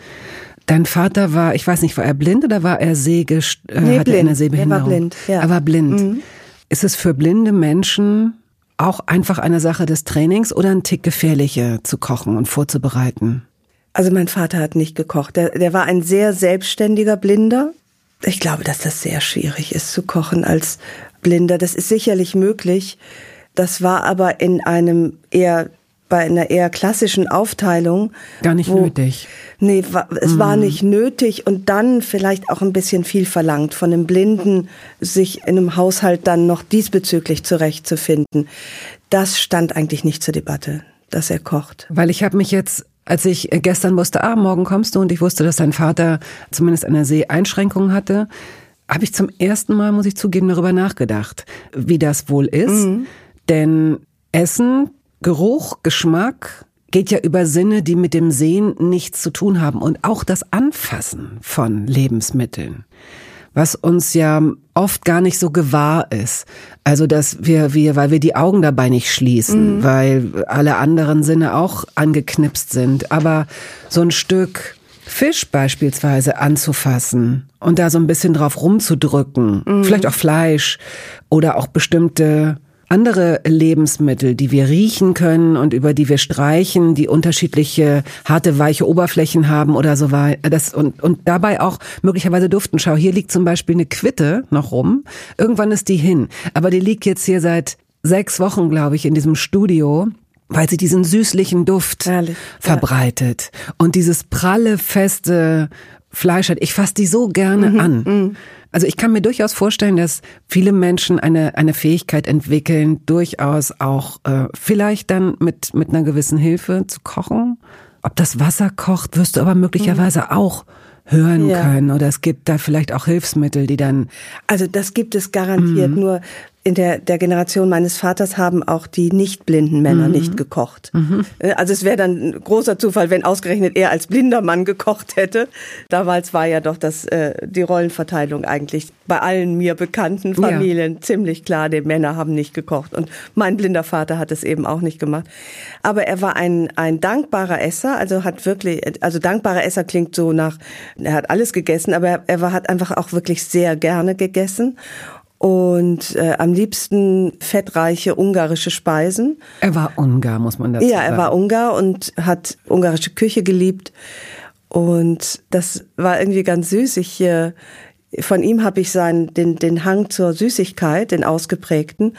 Dein Vater war, ich weiß nicht, war er blind oder war er sehgest äh, Nee, hatte er eine blind. Er war Sehbehinderung? blind, ja. Mhm. Er war blind. Ist es für blinde Menschen auch einfach eine Sache des Trainings oder ein Tick gefährlicher zu kochen und vorzubereiten? Also mein Vater hat nicht gekocht. Der, der war ein sehr selbstständiger Blinder. Ich glaube, dass das sehr schwierig ist zu kochen als Blinder. Das ist sicherlich möglich. Das war aber in einem eher bei einer eher klassischen Aufteilung. Gar nicht nötig. Nee, es war nicht nötig und dann vielleicht auch ein bisschen viel verlangt von einem Blinden, sich in einem Haushalt dann noch diesbezüglich zurechtzufinden. Das stand eigentlich nicht zur Debatte, dass er kocht. Weil ich habe mich jetzt, als ich gestern wusste, ah, morgen kommst du und ich wusste, dass dein Vater zumindest eine Seheinschränkung hatte, habe ich zum ersten Mal, muss ich zugeben, darüber nachgedacht, wie das wohl ist. Denn Essen, Geruch, Geschmack geht ja über Sinne, die mit dem Sehen nichts zu tun haben. Und auch das Anfassen von Lebensmitteln was uns ja oft gar nicht so gewahr ist. Also, dass wir, wir, weil wir die Augen dabei nicht schließen, weil alle anderen Sinne auch angeknipst sind. Aber so ein Stück Fisch beispielsweise anzufassen und da so ein bisschen drauf rumzudrücken, vielleicht auch Fleisch oder auch bestimmte andere Lebensmittel, die wir riechen können und über die wir streichen, die unterschiedliche harte, weiche Oberflächen haben oder so weiter. Das, und, und dabei auch möglicherweise duften. Schau, hier liegt zum Beispiel eine Quitte noch rum. Irgendwann ist die hin. Aber die liegt jetzt hier seit sechs Wochen, glaube ich, in diesem Studio weil sie diesen süßlichen Duft Herrlich, ja. verbreitet und dieses pralle, feste Fleisch hat. Ich fasse die so gerne Mhm, an. Also ich kann mir durchaus vorstellen, dass viele Menschen eine, eine Fähigkeit entwickeln, durchaus auch äh, vielleicht dann mit, mit einer gewissen Hilfe zu kochen. Ob das Wasser kocht, wirst du aber möglicherweise auch hören Mhm. Ja. können. Oder es gibt da vielleicht auch Hilfsmittel, die dann Also das gibt es garantiert. Mhm. Nur in der, der Generation meines Vaters haben auch die nicht blinden Männer mhm. nicht gekocht. Mhm. Äh, also es wäre dann ein großer Zufall, wenn ausgerechnet er als blinder Mann gekocht hätte. Damals war ja doch das, äh, die Rollenverteilung eigentlich bei allen mir bekannten Familien ja. ziemlich klar. Die Männer haben nicht gekocht und mein blinder Vater hat es eben auch nicht gemacht. Aber er war ein, ein dankbarer Esser, also hat wirklich, also dankbarer Esser klingt so nach, er hat alles gegessen, aber er, er war, hat einfach auch wirklich sehr gerne gegessen und äh, am liebsten fettreiche ungarische Speisen. Er war Ungar, muss man dazu sagen. Ja, er war Ungar und hat ungarische Küche geliebt. Und das war irgendwie ganz süß. Ich, äh, von ihm habe ich seinen, den, den Hang zur Süßigkeit, den ausgeprägten.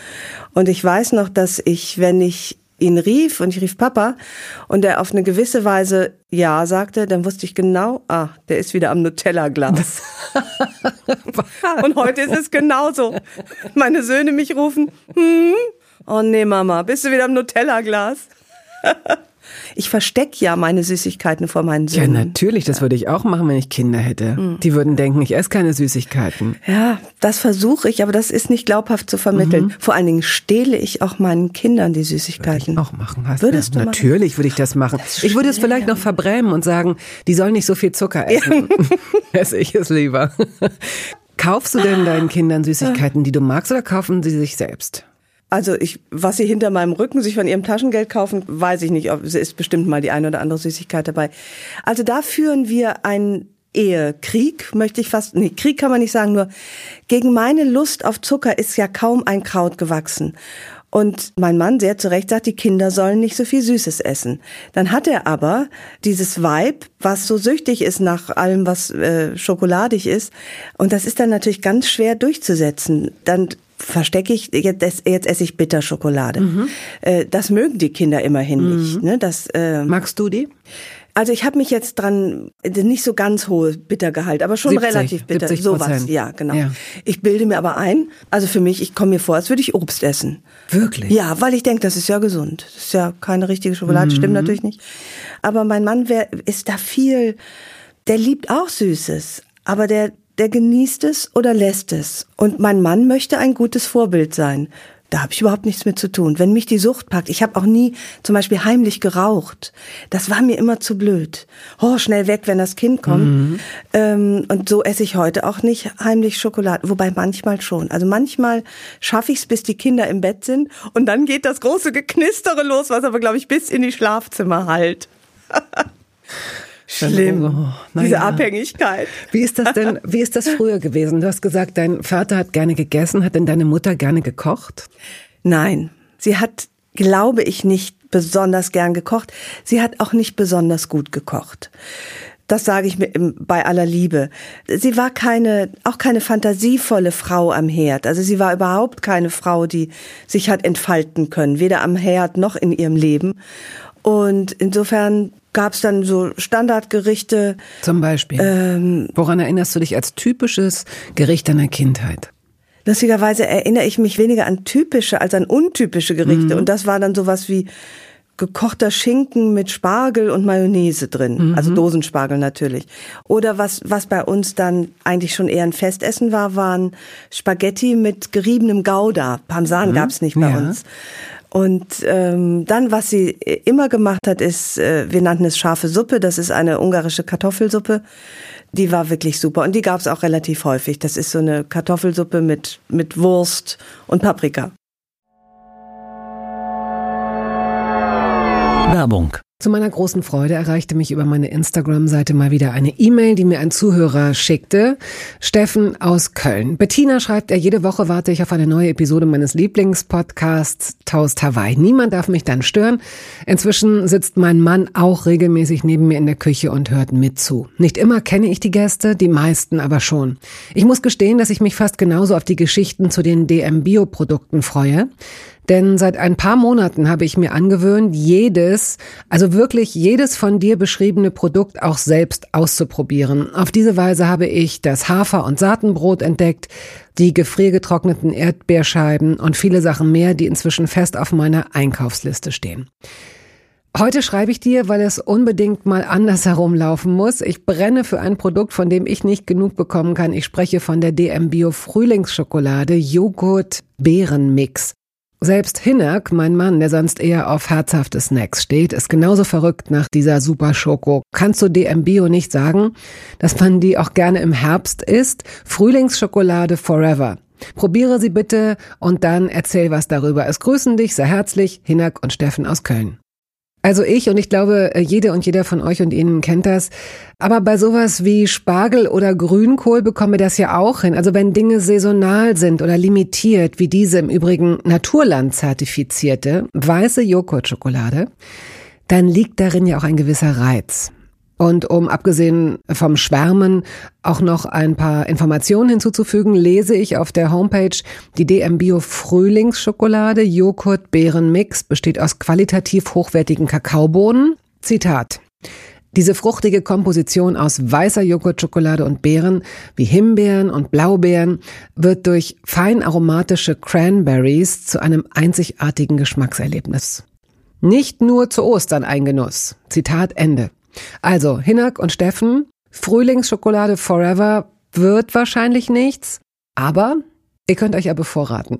Und ich weiß noch, dass ich, wenn ich ihn rief und ich rief Papa und er auf eine gewisse Weise Ja sagte, dann wusste ich genau, ah, der ist wieder am Nutella-Glas. (laughs) und heute ist es genauso. Meine Söhne mich rufen, hm? oh nee, Mama, bist du wieder am Nutella-Glas? (laughs) Ich verstecke ja meine Süßigkeiten vor meinen Söhnen. Ja, natürlich, das würde ich auch machen, wenn ich Kinder hätte. Mhm. Die würden denken, ich esse keine Süßigkeiten. Ja, das versuche ich, aber das ist nicht glaubhaft zu vermitteln. Mhm. Vor allen Dingen stehle ich auch meinen Kindern die Süßigkeiten. Würde ich auch machen. Hast Würdest ja, du Natürlich würde ich das machen. Das ich würde es vielleicht noch verbrämen und sagen, die sollen nicht so viel Zucker essen. Ja. (laughs) Esse ich es lieber. (laughs) Kaufst du denn deinen Kindern Süßigkeiten, die du magst, oder kaufen sie sich selbst? Also ich, was sie hinter meinem Rücken sich von ihrem Taschengeld kaufen, weiß ich nicht. Es ist bestimmt mal die eine oder andere Süßigkeit dabei. Also da führen wir einen Ehekrieg, möchte ich fast, nee, Krieg kann man nicht sagen, nur gegen meine Lust auf Zucker ist ja kaum ein Kraut gewachsen. Und mein Mann sehr zu Recht sagt, die Kinder sollen nicht so viel Süßes essen. Dann hat er aber dieses Vibe, was so süchtig ist nach allem, was äh, schokoladig ist. Und das ist dann natürlich ganz schwer durchzusetzen. Dann verstecke ich, jetzt, jetzt esse ich Bitterschokolade. Mhm. Äh, das mögen die Kinder immerhin mhm. nicht. Ne? Das, äh, Magst du die? Also ich habe mich jetzt dran, nicht so ganz hohe Bittergehalt, aber schon 70, relativ bitter. Sowas, ja, genau. Ja. Ich bilde mir aber ein, also für mich, ich komme mir vor, als würde ich Obst essen. Wirklich? Ja, weil ich denke, das ist ja gesund. Das ist ja keine richtige Schokolade, mhm. stimmt natürlich nicht. Aber mein Mann wär, ist da viel, der liebt auch Süßes, aber der der genießt es oder lässt es. Und mein Mann möchte ein gutes Vorbild sein. Da habe ich überhaupt nichts mit zu tun. Wenn mich die Sucht packt, ich habe auch nie zum Beispiel heimlich geraucht. Das war mir immer zu blöd. Oh, schnell weg, wenn das Kind kommt. Mhm. Ähm, und so esse ich heute auch nicht heimlich Schokolade. Wobei manchmal schon. Also manchmal schaffe ich es, bis die Kinder im Bett sind. Und dann geht das große Geknistere los, was aber, glaube ich, bis in die Schlafzimmer halt. (laughs) Schlimm, oh, diese ja. Abhängigkeit. Wie ist das denn, wie ist das früher gewesen? Du hast gesagt, dein Vater hat gerne gegessen. Hat denn deine Mutter gerne gekocht? Nein, sie hat, glaube ich, nicht besonders gern gekocht. Sie hat auch nicht besonders gut gekocht. Das sage ich mir bei aller Liebe. Sie war keine, auch keine fantasievolle Frau am Herd. Also sie war überhaupt keine Frau, die sich hat entfalten können, weder am Herd noch in ihrem Leben. Und insofern gab es dann so Standardgerichte. Zum Beispiel. Ähm, Woran erinnerst du dich als typisches Gericht deiner Kindheit? Lustigerweise erinnere ich mich weniger an typische als an untypische Gerichte. Mhm. Und das war dann sowas wie gekochter Schinken mit Spargel und Mayonnaise drin, mhm. also Dosenspargel natürlich. Oder was was bei uns dann eigentlich schon eher ein Festessen war, waren Spaghetti mit geriebenem Gouda. Parmesan mhm. gab's nicht bei ja. uns. Und ähm, dann, was sie immer gemacht hat, ist, äh, wir nannten es scharfe Suppe. Das ist eine ungarische Kartoffelsuppe. Die war wirklich super und die gab es auch relativ häufig. Das ist so eine Kartoffelsuppe mit mit Wurst und Paprika. Werbung zu meiner großen Freude erreichte mich über meine Instagram-Seite mal wieder eine E-Mail, die mir ein Zuhörer schickte. Steffen aus Köln. Bettina schreibt, er jede Woche warte ich auf eine neue Episode meines Lieblingspodcasts Toast Hawaii. Niemand darf mich dann stören. Inzwischen sitzt mein Mann auch regelmäßig neben mir in der Küche und hört mit zu. Nicht immer kenne ich die Gäste, die meisten aber schon. Ich muss gestehen, dass ich mich fast genauso auf die Geschichten zu den DM Bio Produkten freue. Denn seit ein paar Monaten habe ich mir angewöhnt, jedes, also wirklich jedes von dir beschriebene Produkt auch selbst auszuprobieren. Auf diese Weise habe ich das Hafer- und Saatenbrot entdeckt, die gefriergetrockneten Erdbeerscheiben und viele Sachen mehr, die inzwischen fest auf meiner Einkaufsliste stehen. Heute schreibe ich dir, weil es unbedingt mal anders herumlaufen muss. Ich brenne für ein Produkt, von dem ich nicht genug bekommen kann. Ich spreche von der DM Bio Frühlingsschokolade Joghurt Beerenmix. Selbst Hinak, mein Mann, der sonst eher auf herzhafte Snacks steht, ist genauso verrückt nach dieser Super Schoko. Kannst du DM Bio nicht sagen, dass man die auch gerne im Herbst isst? Frühlingsschokolade forever. Probiere sie bitte und dann erzähl was darüber. Es grüßen dich sehr herzlich Hinak und Steffen aus Köln. Also ich und ich glaube, jede und jeder von euch und Ihnen kennt das. Aber bei sowas wie Spargel oder Grünkohl bekommen wir das ja auch hin. Also wenn Dinge saisonal sind oder limitiert, wie diese im Übrigen Naturland zertifizierte weiße Joghurtschokolade, dann liegt darin ja auch ein gewisser Reiz. Und um abgesehen vom Schwärmen auch noch ein paar Informationen hinzuzufügen, lese ich auf der Homepage die DM Bio Frühlingsschokolade Joghurt Beeren Mix besteht aus qualitativ hochwertigen Kakaobohnen. Zitat. Diese fruchtige Komposition aus weißer Joghurtschokolade und Beeren wie Himbeeren und Blaubeeren wird durch fein aromatische Cranberries zu einem einzigartigen Geschmackserlebnis. Nicht nur zu Ostern ein Genuss. Zitat Ende. Also, Hinak und Steffen, Frühlingsschokolade Forever wird wahrscheinlich nichts, aber ihr könnt euch ja bevorraten.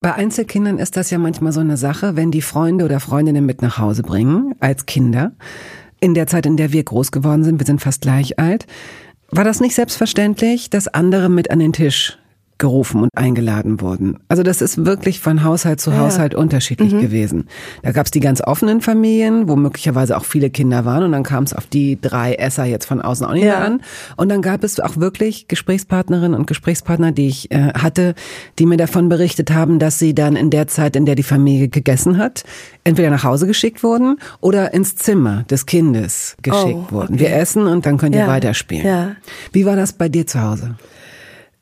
Bei Einzelkindern ist das ja manchmal so eine Sache, wenn die Freunde oder Freundinnen mit nach Hause bringen, als Kinder. In der Zeit, in der wir groß geworden sind, wir sind fast gleich alt, war das nicht selbstverständlich, dass andere mit an den Tisch gerufen und eingeladen wurden. Also das ist wirklich von Haushalt zu Haushalt ja. unterschiedlich mhm. gewesen. Da gab es die ganz offenen Familien, wo möglicherweise auch viele Kinder waren und dann kam es auf die drei Esser jetzt von außen auch nicht ja. mehr an. Und dann gab es auch wirklich Gesprächspartnerinnen und Gesprächspartner, die ich äh, hatte, die mir davon berichtet haben, dass sie dann in der Zeit, in der die Familie gegessen hat, entweder nach Hause geschickt wurden oder ins Zimmer des Kindes geschickt oh, wurden. Wir essen und dann könnt ihr ja. weiterspielen. Ja. Wie war das bei dir zu Hause?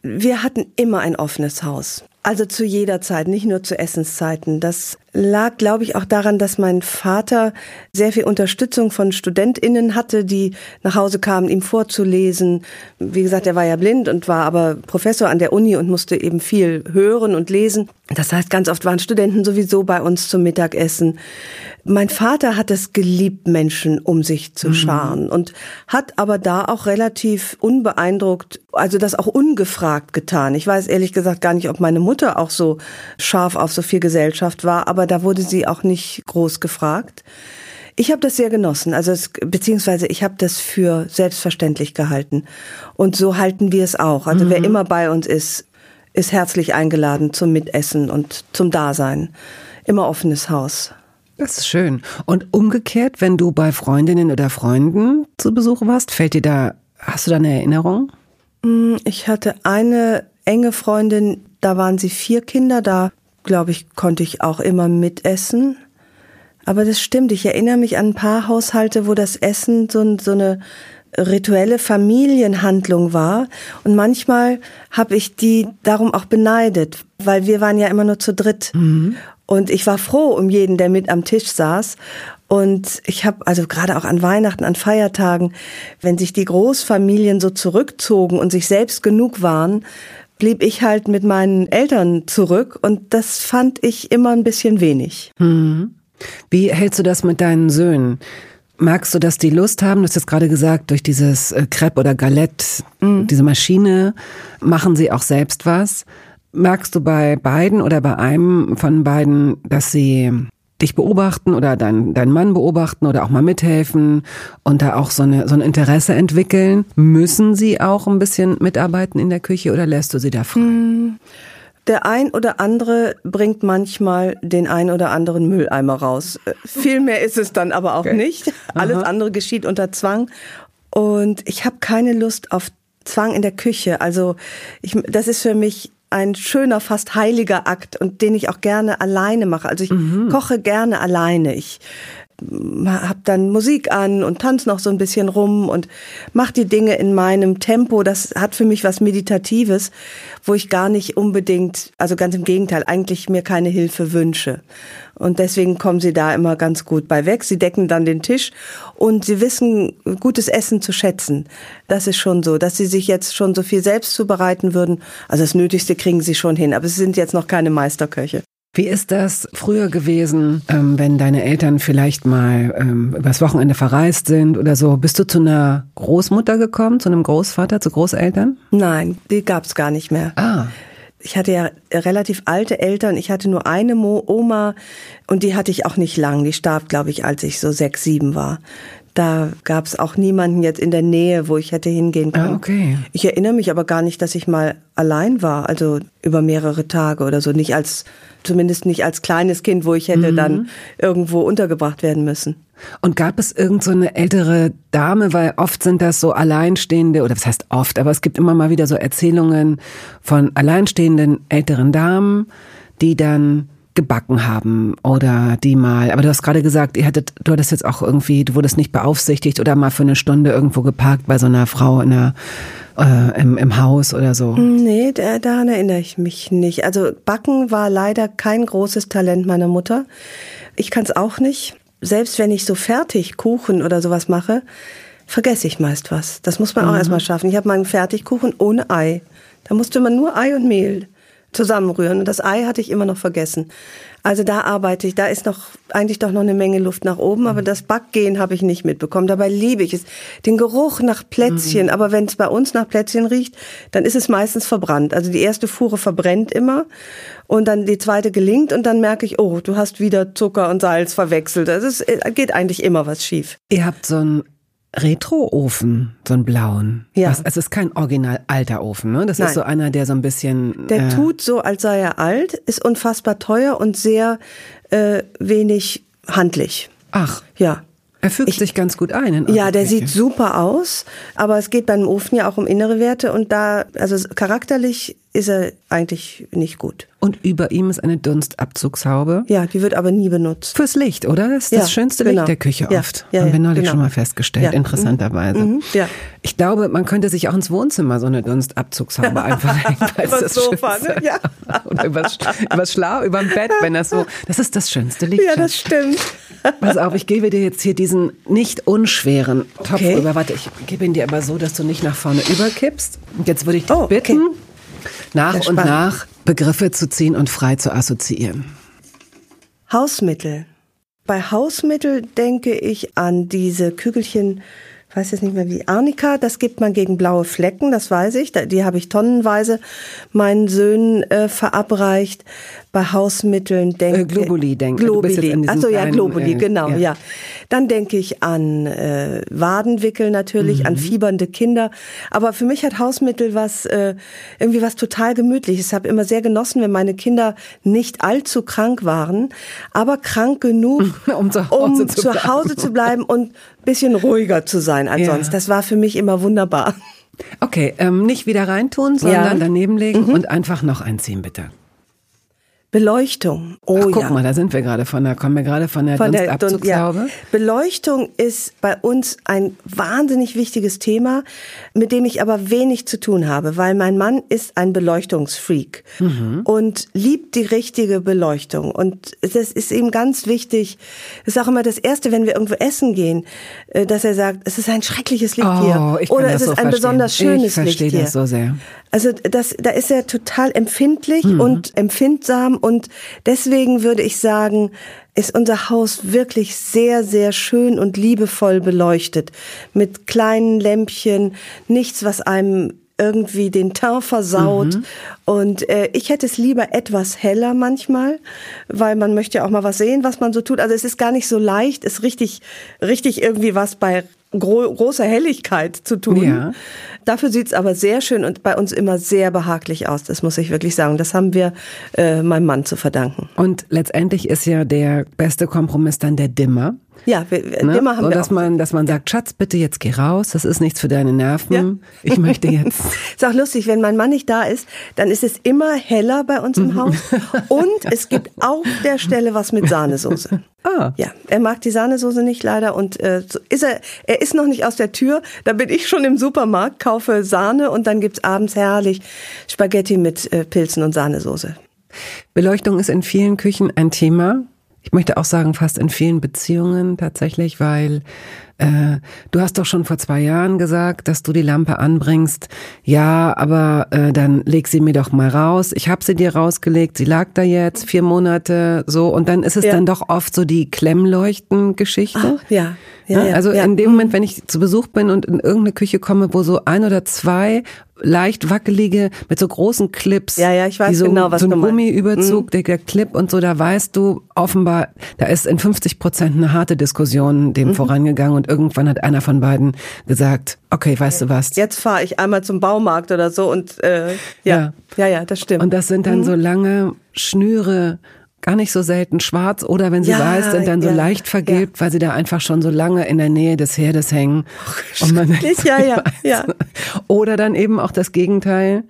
Wir hatten immer ein offenes Haus. Also zu jeder Zeit, nicht nur zu Essenszeiten. Das lag, glaube ich, auch daran, dass mein Vater sehr viel Unterstützung von StudentInnen hatte, die nach Hause kamen, ihm vorzulesen. Wie gesagt, er war ja blind und war aber Professor an der Uni und musste eben viel hören und lesen. Das heißt, ganz oft waren Studenten sowieso bei uns zum Mittagessen. Mein Vater hat es geliebt, Menschen um sich zu mhm. scharen mhm. und hat aber da auch relativ unbeeindruckt, also das auch ungefragt getan. Ich weiß ehrlich gesagt gar nicht, ob meine Mutter auch so scharf auf so viel Gesellschaft war, aber da wurde sie auch nicht groß gefragt. Ich habe das sehr genossen, also es, beziehungsweise ich habe das für selbstverständlich gehalten. Und so halten wir es auch. Also mhm. wer immer bei uns ist, ist herzlich eingeladen zum Mitessen und zum Dasein. Immer offenes Haus. Das ist schön. Und umgekehrt, wenn du bei Freundinnen oder Freunden zu Besuch warst, fällt dir da, hast du da eine Erinnerung? Mm, ich hatte eine enge Freundin, da waren sie vier Kinder, da glaube ich, konnte ich auch immer mitessen. Aber das stimmt, ich erinnere mich an ein paar Haushalte, wo das Essen so, so eine rituelle Familienhandlung war. Und manchmal habe ich die darum auch beneidet, weil wir waren ja immer nur zu dritt. Mhm. Und ich war froh um jeden, der mit am Tisch saß. Und ich habe also gerade auch an Weihnachten, an Feiertagen, wenn sich die Großfamilien so zurückzogen und sich selbst genug waren, blieb ich halt mit meinen Eltern zurück und das fand ich immer ein bisschen wenig. Mhm. Wie hältst du das mit deinen Söhnen? Magst du, dass die Lust haben? Du hast jetzt gerade gesagt, durch dieses äh, Crepe oder Galette, mhm. diese Maschine, machen sie auch selbst was. Merkst du bei beiden oder bei einem von beiden, dass sie dich beobachten oder dein, deinen Mann beobachten oder auch mal mithelfen und da auch so, eine, so ein Interesse entwickeln? Müssen sie auch ein bisschen mitarbeiten in der Küche oder lässt du sie da frei? Hm. Der ein oder andere bringt manchmal den ein oder anderen Mülleimer raus. Äh, viel mehr ist es dann aber auch okay. nicht. Alles Aha. andere geschieht unter Zwang. Und ich habe keine Lust auf Zwang in der Küche. Also ich, das ist für mich ein schöner, fast heiliger Akt und den ich auch gerne alleine mache. Also ich mhm. koche gerne alleine. Ich hab dann Musik an und tanze noch so ein bisschen rum und mach die Dinge in meinem Tempo. Das hat für mich was Meditatives, wo ich gar nicht unbedingt, also ganz im Gegenteil, eigentlich mir keine Hilfe wünsche. Und deswegen kommen sie da immer ganz gut bei weg. Sie decken dann den Tisch und sie wissen gutes Essen zu schätzen. Das ist schon so, dass sie sich jetzt schon so viel selbst zubereiten würden. Also das Nötigste kriegen sie schon hin, aber sie sind jetzt noch keine Meisterköche. Wie ist das früher gewesen, ähm, wenn deine Eltern vielleicht mal ähm, übers Wochenende verreist sind oder so? Bist du zu einer Großmutter gekommen, zu einem Großvater, zu Großeltern? Nein, die gab's gar nicht mehr. Ah. Ich hatte ja relativ alte Eltern. Ich hatte nur eine Mo Oma und die hatte ich auch nicht lang. Die starb, glaube ich, als ich so sechs, sieben war. Da gab es auch niemanden jetzt in der Nähe, wo ich hätte hingehen können. Ah, okay. Ich erinnere mich aber gar nicht, dass ich mal allein war, also über mehrere Tage oder so. Nicht als, zumindest nicht als kleines Kind, wo ich hätte mhm. dann irgendwo untergebracht werden müssen. Und gab es irgend so eine ältere Dame, weil oft sind das so Alleinstehende, oder was heißt oft, aber es gibt immer mal wieder so Erzählungen von alleinstehenden älteren Damen, die dann gebacken haben oder die mal, aber du hast gerade gesagt, ihr hättet, du hattest jetzt auch irgendwie, du wurdest nicht beaufsichtigt oder mal für eine Stunde irgendwo geparkt bei so einer Frau in der, äh, im, im Haus oder so. Nee, da, daran erinnere ich mich nicht. Also Backen war leider kein großes Talent meiner Mutter. Ich kann es auch nicht. Selbst wenn ich so fertig Kuchen oder sowas mache, vergesse ich meist was. Das muss man mhm. auch erstmal schaffen. Ich habe meinen Fertigkuchen ohne Ei. Da musste man nur Ei und Mehl zusammenrühren. Und das Ei hatte ich immer noch vergessen. Also da arbeite ich, da ist noch eigentlich doch noch eine Menge Luft nach oben, aber mhm. das Backgehen habe ich nicht mitbekommen. Dabei liebe ich es. Den Geruch nach Plätzchen, mhm. aber wenn es bei uns nach Plätzchen riecht, dann ist es meistens verbrannt. Also die erste Fuhre verbrennt immer und dann die zweite gelingt und dann merke ich, oh, du hast wieder Zucker und Salz verwechselt. Also es äh, geht eigentlich immer was schief. Ihr habt so ein Retro-Ofen, so einen blauen. Ja. Was, es ist kein original alter Ofen, ne? Das Nein. ist so einer, der so ein bisschen. Der äh, tut so, als sei er alt, ist unfassbar teuer und sehr äh, wenig handlich. Ach. Ja. Er fügt ich, sich ganz gut ein. ja, der sieht super aus, aber es geht beim Ofen ja auch um innere Werte und da, also charakterlich ist er eigentlich nicht gut. Und über ihm ist eine Dunstabzugshaube. Ja, die wird aber nie benutzt. Fürs Licht, oder? Das ist ja, das schönste genau. Licht der Küche ja, oft. Ja, Haben wir neulich genau. schon mal festgestellt, interessanterweise. Mhm. Ja. Ich glaube, man könnte sich auch ins Wohnzimmer so eine Dunstabzugshaube (laughs) einfach hängen. übers Sofa, ne? Ja. (laughs) Oder übers, übers Schlau, überm Bett, wenn das so, das ist das schönste Licht. Ja, das stimmt. (laughs) Pass auf, ich gebe dir jetzt hier diesen nicht unschweren Topf Okay. rüber. Warte, ich gebe ihn dir aber so, dass du nicht nach vorne überkippst. Und jetzt würde ich dich Oh, okay. Nach und nach Begriffe zu ziehen und frei zu assoziieren. Hausmittel. Bei Hausmittel denke ich an diese Kügelchen, ich weiß jetzt nicht mehr wie, Arnika, das gibt man gegen blaue Flecken, das weiß ich. Die habe ich tonnenweise meinen Söhnen äh, verabreicht. Bei Hausmitteln denke Äh, Globuli, denke Globuli. Achso, ja, Globuli, äh, genau, ja. ja. Dann denke ich an äh, Wadenwickel natürlich, Mhm. an fiebernde Kinder. Aber für mich hat Hausmittel was, äh, irgendwie was total Gemütliches. Ich habe immer sehr genossen, wenn meine Kinder nicht allzu krank waren, aber krank genug, (laughs) Um zu Hause um zu zu bleiben. Hause zu bleiben und ein bisschen ruhiger zu sein als Ja. sonst. Das war für mich immer wunderbar. Okay, ähm, nicht wieder reintun, sondern Ja. Mhm. daneben legen und einfach noch einziehen, bitte. Beleuchtung. Oh Ach, guck ja. mal, da sind wir gerade von der, kommen wir gerade von der Von der ja. Beleuchtung ist bei uns ein wahnsinnig wichtiges Thema, mit dem ich aber wenig zu tun habe, weil mein Mann ist ein Beleuchtungsfreak Mhm. und liebt die richtige Beleuchtung. Und das ist ihm ganz wichtig. Das ist auch immer das Erste, wenn wir irgendwo essen gehen, äh, dass er sagt, es ist ein schreckliches Licht Oh, hier. ich Oder es so ist ein verstehen. besonders schönes Ich verstehe Licht hier. das so sehr. Also das, da ist er total empfindlich Mhm. und empfindsam und deswegen würde ich sagen, ist unser Haus wirklich sehr, sehr schön und liebevoll beleuchtet. Mit kleinen Lämpchen, nichts, was einem irgendwie den Teint versaut. Und äh, ich hätte es lieber etwas heller manchmal, weil man möchte ja auch mal was sehen, was man so tut. Also es ist gar nicht so leicht, es richtig, richtig irgendwie was bei gro großer Helligkeit zu tun. Ja. Dafür sieht's aber sehr schön und bei uns immer sehr behaglich aus. Das muss ich wirklich sagen. Das haben wir äh, meinem Mann zu verdanken. Und letztendlich ist ja der beste Kompromiss dann der Dimmer. Ja, wir, Ne? immer haben so, wir dass man, dass man sagt, Schatz, bitte jetzt geh raus, das ist nichts für deine Nerven. Ja. Ich möchte jetzt. (laughs) Ist auch lustig, wenn mein Mann nicht da ist, dann ist es immer heller bei uns im Haus. Und es (laughs) gibt auf der Stelle was mit Sahnesoße. Ah. Ja, er mag die Sahnesoße nicht leider und äh, so ist er, er ist noch nicht aus der Tür. Da bin ich schon im Supermarkt, kaufe Sahne und dann gibt's abends herrlich Spaghetti mit äh, Pilzen und Sahnesoße. Beleuchtung ist in vielen Küchen ein Thema. Ich möchte auch sagen, fast in vielen Beziehungen tatsächlich, weil äh, du hast doch schon vor zwei Jahren gesagt, dass du die Lampe anbringst. Ja, aber äh, dann leg sie mir doch mal raus. Ich habe sie dir rausgelegt, sie lag da jetzt vier Monate so und dann ist es ja. dann doch oft so die Klemmleuchten-Geschichte. ja. Ja, ja, also ja. in dem Moment, wenn ich zu Besuch bin und in irgendeine Küche komme, wo so ein oder zwei leicht wackelige mit so großen Clips, ja, ja, ich weiß so, genau, was so ein Gummiüberzug, mhm. der, Clip und so, da weißt du offenbar, da ist in 50 Prozent eine harte Diskussion dem mhm. vorangegangen und irgendwann hat einer von beiden gesagt, okay, weißt du was? Jetzt fahre ich einmal zum Baumarkt oder so und äh, ja, ja, ja, ja das stimmt. Und das sind dann mhm. so lange Schnüre gar nicht so selten schwarz oder wenn sie ja, weiß, sind dann so ja, leicht vergilbt, ja. weil sie da einfach schon so lange in der Nähe des Herdes hängen. Oh, und man ja, ja, (laughs) ja. Oder dann eben auch das Gegenteil.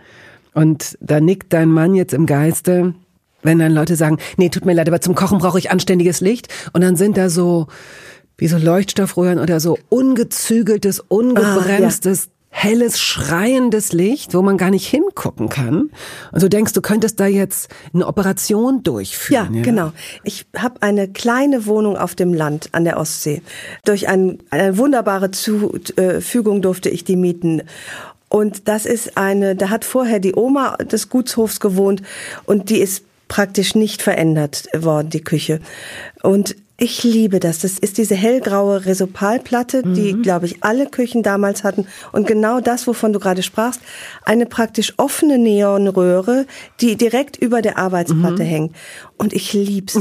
Und da nickt dein Mann jetzt im Geiste, wenn dann Leute sagen, nee, tut mir leid, aber zum Kochen brauche ich anständiges Licht. Und dann sind da so, wie so Leuchtstoffröhren oder so ungezügeltes, ungebremstes, ah, helles, schreiendes Licht, wo man gar nicht hingucken kann. Und du denkst, du könntest da jetzt eine Operation durchführen. Ja, ja? genau. Ich habe eine kleine Wohnung auf dem Land an der Ostsee. Durch ein, eine wunderbare Zufügung durfte ich die mieten. Und das ist eine, da hat vorher die Oma des Gutshofs gewohnt und die ist praktisch nicht verändert worden, die Küche. Und ich liebe das. Das ist diese hellgraue Resopalplatte, die, mhm. glaube ich, alle Küchen damals hatten. Und genau das, wovon du gerade sprachst, eine praktisch offene Neonröhre, die direkt über der Arbeitsplatte mhm. hängt. Und ich lieb's,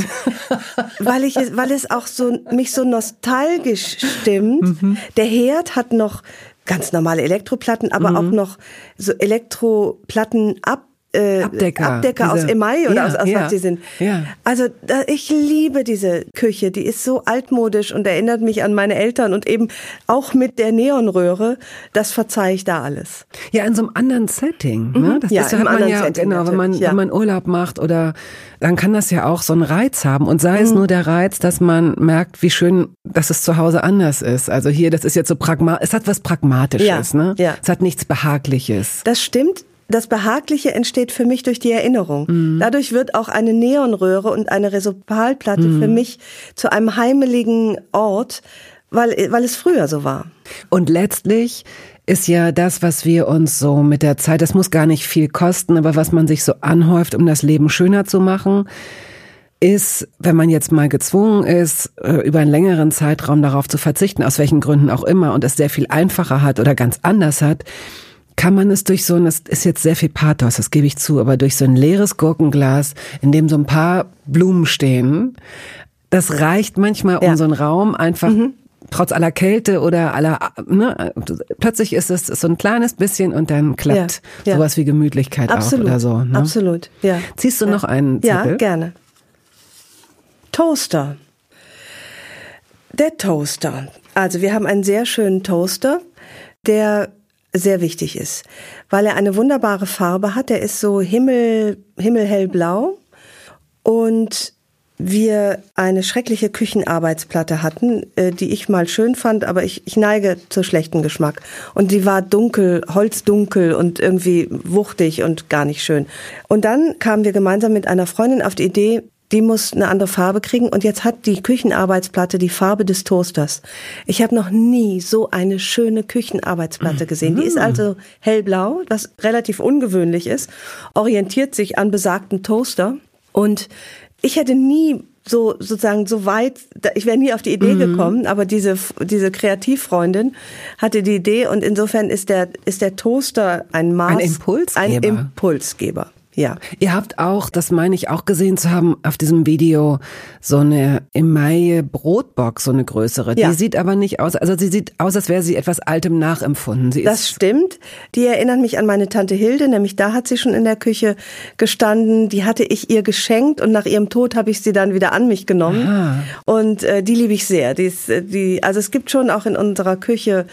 (laughs) weil ich, weil es auch so mich so nostalgisch stimmt. Mhm. Der Herd hat noch ganz normale Elektroplatten, aber mhm. auch noch so Elektroplatten ab äh, Abdecker, Abdecker aus Emai oder ja, aus, aus ja, was die sind. Ja. Also da, ich liebe diese Küche, die ist so altmodisch und erinnert mich an meine Eltern und eben auch mit der Neonröhre, das verzeihe ich da alles. Ja, in so einem anderen Setting. Ne? Mhm. Das ja, ist, hat man ja, Setting genau, wenn man, wenn man Urlaub macht oder dann kann das ja auch so einen Reiz haben. Und sei mhm. es nur der Reiz, dass man merkt, wie schön, dass es zu Hause anders ist. Also hier, das ist jetzt so pragmatisch, es hat was Pragmatisches, ne? Ja. Es hat nichts Behagliches. Das stimmt das Behagliche entsteht für mich durch die Erinnerung. Mhm. Dadurch wird auch eine Neonröhre und eine Resopalplatte mhm. für mich zu einem heimeligen Ort, weil, weil es früher so war. Und letztlich ist ja das, was wir uns so mit der Zeit, das muss gar nicht viel kosten, aber was man sich so anhäuft, um das Leben schöner zu machen, ist, wenn man jetzt mal gezwungen ist, äh, über einen längeren Zeitraum darauf zu verzichten, aus welchen Gründen auch immer, und es sehr viel einfacher hat oder ganz anders hat, kann man es durch so ein, das ist jetzt sehr viel Pathos, das gebe ich zu, aber durch so ein leeres Gurkenglas, in dem so ein paar Blumen stehen, das reicht manchmal, um ja. so einen Raum einfach mhm. trotz aller Kälte oder aller, ne, plötzlich ist es so ein kleines bisschen und dann klappt ja, ja. sowas wie Gemütlichkeit Absolut. auf oder so. Ne? Absolut, ja. Ziehst du noch einen Zettel? Ja, gerne. Toaster. Der Toaster. Also wir haben einen sehr schönen Toaster, der sehr wichtig ist, weil er eine wunderbare Farbe hat. Er ist so himmel, himmelhellblau und wir eine schreckliche Küchenarbeitsplatte hatten, äh, die ich mal schön fand, aber ich, ich neige zu schlechten Geschmack. Und die war dunkel, holzdunkel und irgendwie wuchtig und gar nicht schön. Und dann kamen wir gemeinsam mit einer Freundin auf die Idee, die muss eine andere Farbe kriegen und jetzt hat die Küchenarbeitsplatte die Farbe des Toasters. Ich habe noch nie so eine schöne Küchenarbeitsplatte gesehen. Die ist also hellblau, was relativ ungewöhnlich ist, orientiert sich an besagten Toaster und ich hätte nie so sozusagen so weit, ich wäre nie auf die Idee mhm. gekommen, aber diese diese Kreativfreundin hatte die Idee und insofern ist der ist der Toaster ein Maß, ein Impulsgeber. Ein Impulsgeber. Ja. Ihr habt auch, das meine ich auch gesehen zu haben, auf diesem Video so eine Emaille Brotbox, so eine größere. Ja. Die sieht aber nicht aus, also sie sieht aus, als wäre sie etwas Altem nachempfunden. Sie das stimmt. Die erinnert mich an meine Tante Hilde, nämlich da hat sie schon in der Küche gestanden. Die hatte ich ihr geschenkt und nach ihrem Tod habe ich sie dann wieder an mich genommen. Aha. Und äh, die liebe ich sehr. Die ist, äh, die, also es gibt schon auch in unserer Küche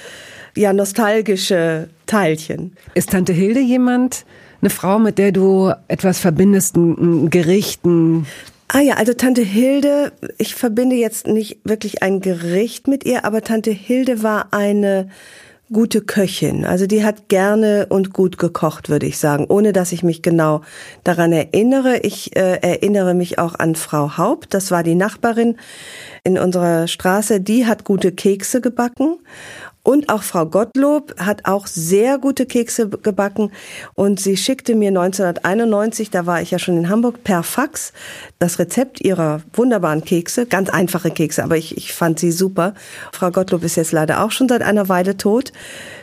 ja nostalgische Teilchen. Ist Tante Hilde jemand, eine Frau, mit der du etwas verbindest, ein Gericht, ein Ah ja, also Tante Hilde, ich verbinde jetzt nicht wirklich ein Gericht mit ihr, aber Tante Hilde war eine gute Köchin. Also die hat gerne und gut gekocht, würde ich sagen, ohne dass ich mich genau daran erinnere. Ich äh, erinnere mich auch an Frau Haupt, das war die Nachbarin in unserer Straße, die hat gute Kekse gebacken und auch Frau Gottlob hat auch sehr gute Kekse gebacken und sie schickte mir 1991, da war ich ja schon in Hamburg, per Fax das Rezept ihrer wunderbaren Kekse, ganz einfache Kekse, aber ich, ich fand sie super. Frau Gottlob ist jetzt leider auch schon seit einer Weile tot.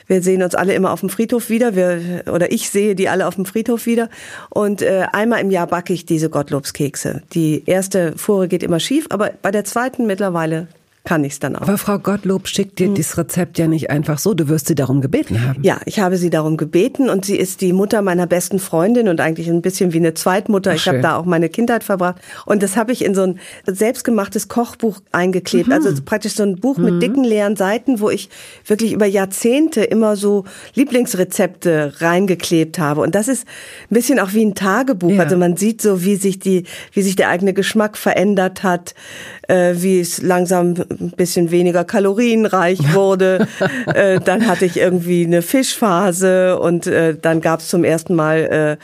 Wir sehen uns alle immer auf dem Friedhof wieder, wir, oder ich sehe die alle auf dem Friedhof wieder. Und äh, einmal im Jahr backe ich diese Gottlobskekse. Die erste Fuhre geht immer schief, aber bei der zweiten mittlerweile kann ich es dann auch. Aber Frau Gottlob schickt dir mhm. dieses Rezept ja nicht einfach so. Du wirst sie darum gebeten haben. Ja, ich habe sie darum gebeten und sie ist die Mutter meiner besten Freundin und eigentlich ein bisschen wie eine Zweitmutter. Ach, ich habe da auch meine Kindheit verbracht und das habe ich in so ein selbstgemachtes Kochbuch eingeklebt. Mhm. Also praktisch so ein Buch mhm. mit dicken leeren Seiten, wo ich wirklich über Jahrzehnte immer so Lieblingsrezepte reingeklebt habe. Und das ist ein bisschen auch wie ein Tagebuch. Ja. Also man sieht so, wie sich die, wie sich der eigene Geschmack verändert hat, äh, wie es langsam ein bisschen weniger kalorienreich (laughs) wurde. äh, dann hatte ich irgendwie eine Fischphase und äh, dann gab es zum ersten Mal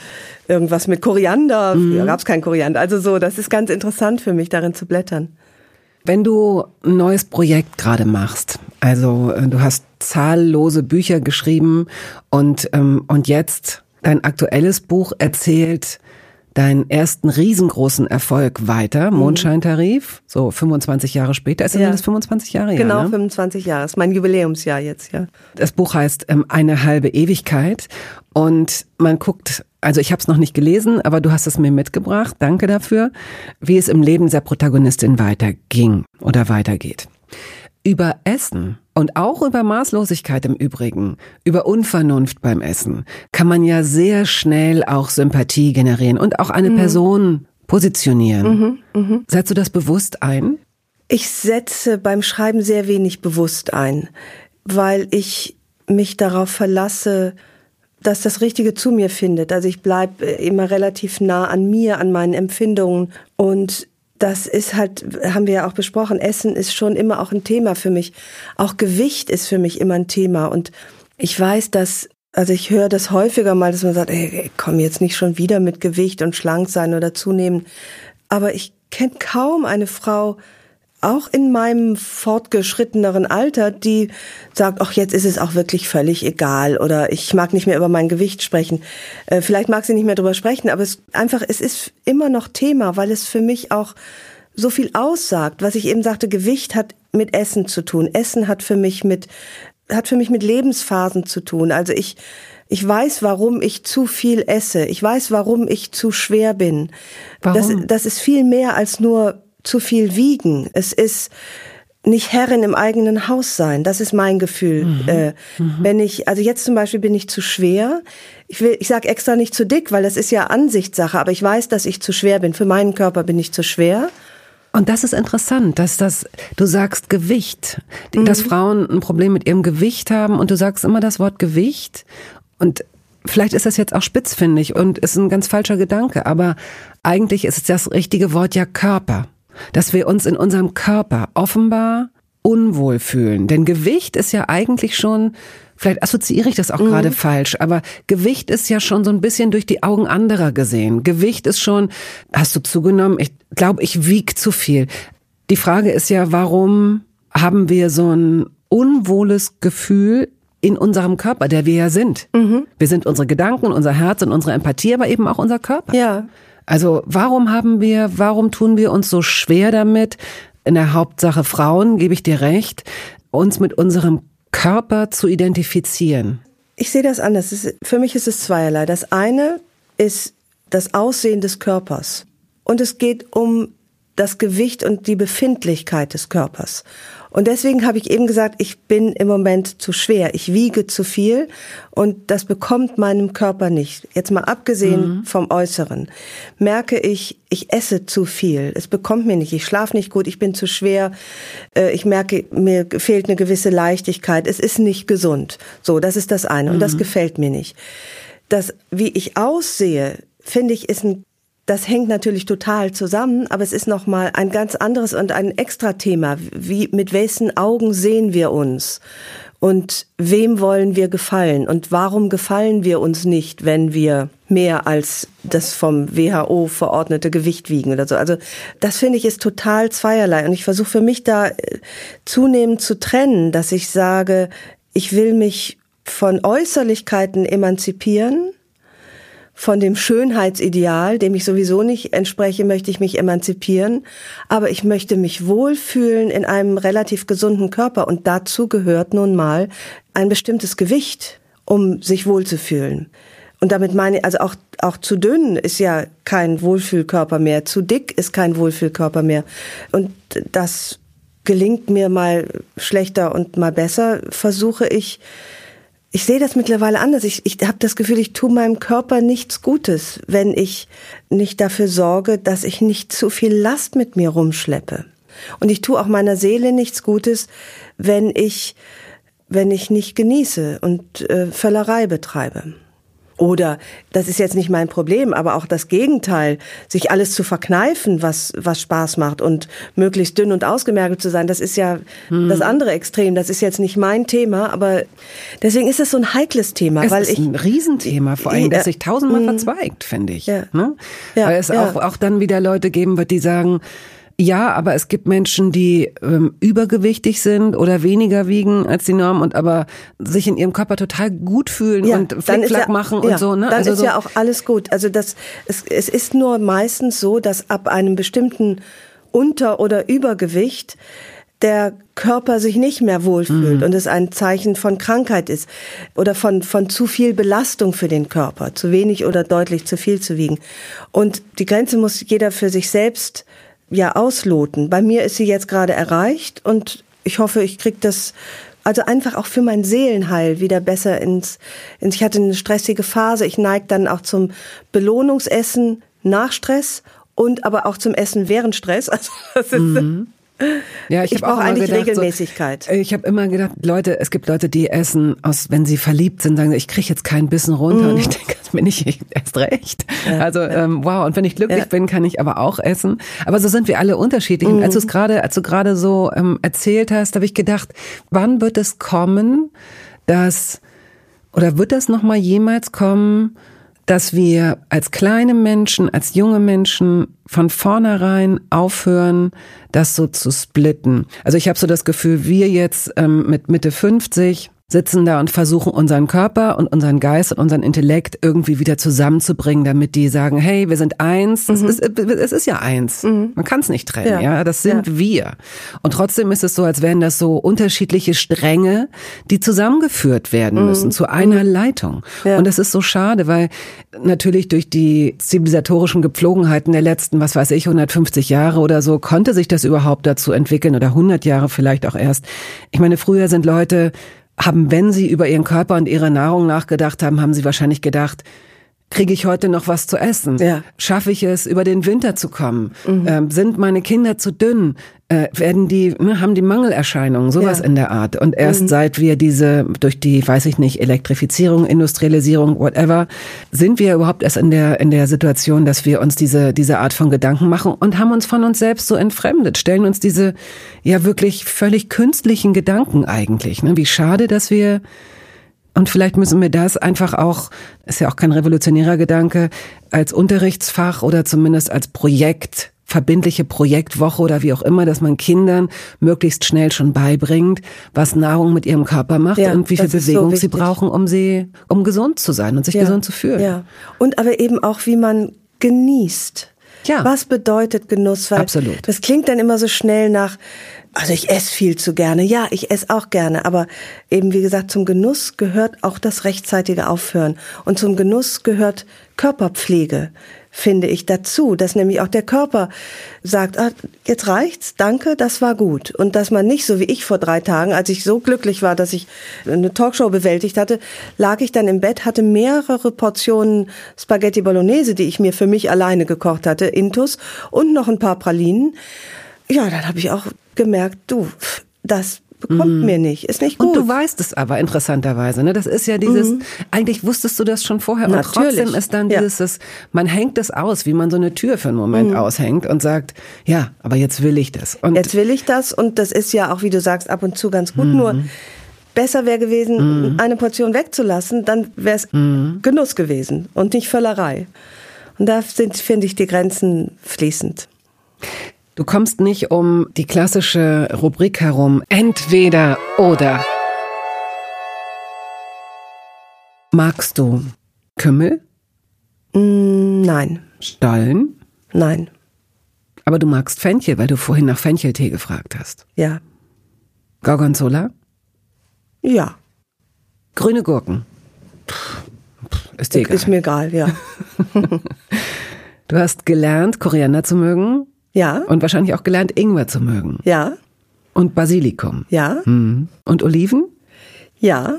äh, irgendwas mit Koriander. Mhm. Früher gab es kein Koriander. Also so, das ist ganz interessant für mich, darin zu blättern. Wenn du ein neues Projekt gerade machst, also äh, du hast zahllose Bücher geschrieben und, ähm, und jetzt dein aktuelles Buch erzählt deinen ersten riesengroßen Erfolg weiter, mhm. Mondscheintarif, so 25 Jahre später. Ist ja. das 25 Jahre? Genau, ja, ne? 25 Jahre. Das ist mein Jubiläumsjahr jetzt, ja. Das Buch heißt ähm, Eine halbe Ewigkeit und man guckt, also ich habe es noch nicht gelesen, aber du hast es mir mitgebracht, danke dafür, wie es im Leben der Protagonistin weiterging oder weitergeht. Über Essen und auch über Maßlosigkeit im Übrigen, über Unvernunft beim Essen, kann man ja sehr schnell auch Sympathie generieren und auch eine mhm. Person positionieren. Mhm, mh. Setzt du das bewusst ein? Ich setze beim Schreiben sehr wenig bewusst ein, weil ich mich darauf verlasse, dass das Richtige zu mir findet. Also ich bleibe immer relativ nah an mir, an meinen Empfindungen und das ist halt, haben wir ja auch besprochen, Essen ist schon immer auch ein Thema für mich. Auch Gewicht ist für mich immer ein Thema. Und ich weiß, dass, also ich höre das häufiger mal, dass man sagt, ey, komm jetzt nicht schon wieder mit Gewicht und schlank sein oder zunehmen. Aber ich kenne kaum eine Frau, auch in meinem fortgeschritteneren Alter, die sagt, ach, jetzt ist es auch wirklich völlig egal oder ich mag nicht mehr über mein Gewicht sprechen. Äh, vielleicht mag sie nicht mehr darüber sprechen, aber es einfach, es ist immer noch Thema, weil es für mich auch so viel aussagt. Was ich eben sagte, Gewicht hat mit Essen zu tun. Essen hat für mich mit, hat für mich mit Lebensphasen zu tun. Also ich, ich weiß, warum ich zu viel esse. Ich weiß, warum ich zu schwer bin. Warum? Das, das ist viel mehr als nur zu viel wiegen. Es ist nicht Herrin im eigenen Haus sein. Das ist mein Gefühl. Mhm. Äh, mhm. Wenn ich, also jetzt zum Beispiel bin ich zu schwer. Ich will, ich sag extra nicht zu dick, weil das ist ja Ansichtssache. Aber ich weiß, dass ich zu schwer bin. Für meinen Körper bin ich zu schwer. Und das ist interessant, dass das, du sagst Gewicht, dass mhm. Frauen ein Problem mit ihrem Gewicht haben und du sagst immer das Wort Gewicht und vielleicht ist das jetzt auch spitzfindig und ist ein ganz falscher Gedanke, aber eigentlich ist das richtige Wort ja Körper dass wir uns in unserem Körper offenbar unwohl fühlen. Denn Gewicht ist ja eigentlich schon, vielleicht assoziiere ich das auch mhm. gerade falsch, aber Gewicht ist ja schon so ein bisschen durch die Augen anderer gesehen. Gewicht ist schon, hast du zugenommen? Ich glaube, ich wieg zu viel. Die Frage ist ja, warum haben wir so ein unwohles Gefühl in unserem Körper, der wir ja sind. Mhm. Wir sind unsere Gedanken, unser Herz und unsere Empathie, aber eben auch unser Körper. Ja. Also warum haben wir, warum tun wir uns so schwer damit, in der Hauptsache Frauen, gebe ich dir recht, uns mit unserem Körper zu identifizieren? Ich sehe das anders. Für mich ist es zweierlei. Das eine ist das Aussehen des Körpers. Und es geht um das Gewicht und die Befindlichkeit des Körpers. Und deswegen habe ich eben gesagt, ich bin im Moment zu schwer, ich wiege zu viel und das bekommt meinem Körper nicht. Jetzt mal abgesehen mhm. vom Äußeren, merke ich, ich esse zu viel, es bekommt mir nicht, ich schlafe nicht gut, ich bin zu schwer, äh, ich merke, mir fehlt eine gewisse Leichtigkeit, es ist nicht gesund. So, das ist das eine und das mhm. gefällt mir nicht. Das, wie ich aussehe, finde ich, ist ein das hängt natürlich total zusammen, aber es ist noch mal ein ganz anderes und ein extra Thema. Wie mit welchen Augen sehen wir uns? Und wem wollen wir gefallen? Und warum gefallen wir uns nicht, wenn wir mehr als das vom WHO verordnete Gewicht wiegen oder so? Also das finde ich ist total zweierlei. Und ich versuche für mich da äh, zunehmend zu trennen, dass ich sage, ich will mich von Äußerlichkeiten emanzipieren von dem Schönheitsideal, dem ich sowieso nicht entspreche, möchte ich mich emanzipieren. Aber ich möchte mich wohlfühlen in einem relativ gesunden Körper. Und dazu gehört nun mal ein bestimmtes Gewicht, um sich wohlzufühlen. Und damit meine ich, also auch, auch zu dünn ist ja kein Wohlfühlkörper mehr. Zu dick ist kein Wohlfühlkörper mehr. Und das gelingt mir mal schlechter und mal besser, versuche ich, ich sehe das mittlerweile anders. Ich, ich habe das Gefühl, ich tue meinem Körper nichts Gutes, wenn ich nicht dafür sorge, dass ich nicht zu viel Last mit mir rumschleppe. Und ich tue auch meiner Seele nichts Gutes, wenn ich, wenn ich nicht genieße und äh, Völlerei betreibe. Oder, das ist jetzt nicht mein Problem, aber auch das Gegenteil, sich alles zu verkneifen, was, was Spaß macht und möglichst dünn und ausgemergelt zu sein, das ist ja hm. das andere Extrem. Das ist jetzt nicht mein Thema, aber deswegen ist es so ein heikles Thema. Es weil ist ich, ein Riesenthema, vor allem, das sich tausendmal hm. verzweigt, finde ich. Ja. Ne? Ja, weil es ja. auch, auch dann wieder Leute geben wird, die sagen, ja, aber es gibt Menschen, die ähm, übergewichtig sind oder weniger wiegen als die Norm und aber sich in ihrem Körper total gut fühlen ja, und Flickflack ja, machen ja, und so. Ne? Dann also ist so ja auch alles gut. Also das, es, es ist nur meistens so, dass ab einem bestimmten Unter- oder Übergewicht der Körper sich nicht mehr wohlfühlt mhm. und es ein Zeichen von Krankheit ist oder von, von zu viel Belastung für den Körper, zu wenig oder deutlich zu viel zu wiegen. Und die Grenze muss jeder für sich selbst ja ausloten. Bei mir ist sie jetzt gerade erreicht und ich hoffe, ich krieg das also einfach auch für mein Seelenheil wieder besser ins, ins ich hatte eine stressige Phase, ich neige dann auch zum Belohnungsessen nach Stress und aber auch zum Essen während Stress. (laughs) Also das ist mhm. Ja, ich, ich brauche eigentlich gedacht, Regelmäßigkeit. So, ich habe immer gedacht, Leute, es gibt Leute, die essen aus, wenn sie verliebt sind, sagen, ich kriege jetzt keinen Bissen runter. Mm. Und ich denke, das bin ich (laughs) erst recht. Ja, also ja. Ähm, wow. Und wenn ich glücklich ja. bin, kann ich aber auch essen. Aber so sind wir alle unterschiedlich. Mm. Und als du es gerade, als du gerade so ähm, erzählt hast, habe ich gedacht, wann wird es kommen, dass oder wird das noch mal jemals kommen? Dass wir als kleine Menschen, als junge Menschen von vornherein aufhören, das so zu splitten. Also ich habe so das Gefühl, wir jetzt ähm, mit Mitte 50 sitzen da und versuchen unseren Körper und unseren Geist und unseren Intellekt irgendwie wieder zusammenzubringen, damit die sagen, hey, wir sind eins. Mhm. Es, ist, es ist ja eins. Mhm. Man kann es nicht trennen, ja. ja. Das sind ja. wir. Und trotzdem ist es so, als wären das so unterschiedliche Stränge, die zusammengeführt werden mhm. müssen zu einer mhm. Leitung. Ja. Und das ist so schade, weil natürlich durch die zivilisatorischen Gepflogenheiten der letzten, was weiß ich, 150 Jahre oder so, konnte sich das überhaupt dazu entwickeln oder 100 Jahre vielleicht auch erst. Ich meine, früher sind Leute haben, wenn sie über ihren Körper und ihre Nahrung nachgedacht haben, haben sie wahrscheinlich gedacht, kriege ich heute noch was zu essen? Ja. Schaffe ich es, über den Winter zu kommen? Mhm. Ähm, sind meine Kinder zu dünn? Äh, werden die, ne, haben die Mangelerscheinungen, sowas ja. in der Art. Und erst mhm. seit wir diese, durch die, weiß ich nicht, Elektrifizierung, Industrialisierung, whatever, sind wir überhaupt erst in der, in der Situation, dass wir uns diese, diese Art von Gedanken machen und haben uns von uns selbst so entfremdet, stellen uns diese, ja wirklich völlig künstlichen Gedanken eigentlich. Ne? Wie schade, dass wir und vielleicht müssen wir das einfach auch, ist ja auch kein revolutionärer Gedanke, als Unterrichtsfach oder zumindest als Projekt, verbindliche Projektwoche oder wie auch immer, dass man Kindern möglichst schnell schon beibringt, was Nahrung mit ihrem Körper macht ja, und wie viel Bewegung so sie brauchen, um sie, um gesund zu sein und sich ja, gesund zu fühlen. Ja. Und aber eben auch, wie man genießt. Ja. Was bedeutet Genuss? Weil Absolut. Das klingt dann immer so schnell nach, also ich esse viel zu gerne. Ja, ich esse auch gerne. Aber eben, wie gesagt, zum Genuss gehört auch das rechtzeitige Aufhören. Und zum Genuss gehört Körperpflege, finde ich, dazu. Dass nämlich auch der Körper sagt, ah, jetzt reicht's, danke, das war gut. Und dass man nicht so wie ich vor drei Tagen, als ich so glücklich war, dass ich eine Talkshow bewältigt hatte, lag ich dann im Bett, hatte mehrere Portionen Spaghetti Bolognese, die ich mir für mich alleine gekocht hatte, Intus, und noch ein paar Pralinen. Ja, dann habe ich auch gemerkt, du, das bekommt mhm. mir nicht, ist nicht gut. Und du weißt es aber interessanterweise, ne? Das ist ja dieses, mhm. eigentlich wusstest du das schon vorher, aber trotzdem ist dann dieses, ja. das, man hängt es aus, wie man so eine Tür für einen Moment mhm. aushängt und sagt, ja, aber jetzt will ich das. Und jetzt will ich das und das ist ja auch, wie du sagst, ab und zu ganz gut, nur besser wäre gewesen, mhm. eine Portion wegzulassen, dann wäre es mhm. Genuss gewesen und nicht Völlerei. Und da sind, finde ich, die Grenzen fließend. Du kommst nicht um die klassische Rubrik herum, entweder oder. Magst du Kümmel? Mm, nein. Stollen? Nein. Aber du magst Fenchel, weil du vorhin nach Fencheltee gefragt hast. Ja. Gorgonzola? Ja. Grüne Gurken? Ist dir egal. Ist mir egal, ja. (laughs) du hast gelernt, Koriander zu mögen? Ja. Und wahrscheinlich auch gelernt, Ingwer zu mögen? Ja. Und Basilikum? Ja. Mhm. Und Oliven? Ja.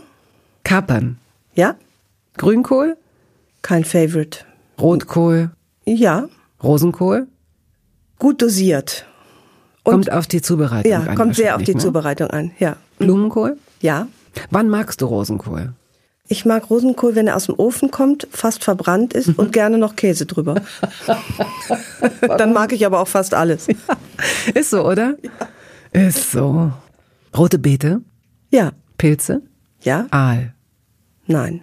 Kapern? Ja. Grünkohl? Kein Favorite. Rotkohl? Ja. Rosenkohl? Gut dosiert. Und kommt auf die Zubereitung ja, an. Ja, kommt sehr auf die ne? Zubereitung an, ja. Blumenkohl? Ja. Wann magst du Rosenkohl? Ich mag Rosenkohl, wenn er aus dem Ofen kommt, fast verbrannt ist und gerne noch Käse drüber. (laughs) Dann mag ich aber auch fast alles. Ja. Ist so, oder? Ja. Ist so. Rote Beete? Ja. Pilze? Ja. Aal? Nein.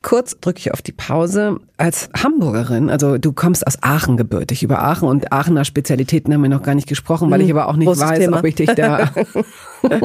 Kurz drücke ich auf die Pause. Als Hamburgerin, also du kommst aus Aachen gebürtig. Über Aachen und Aachener Spezialitäten haben wir noch gar nicht gesprochen, weil ich hm, aber auch nicht Großes weiß, Thema. ob ich dich da. (laughs) (laughs)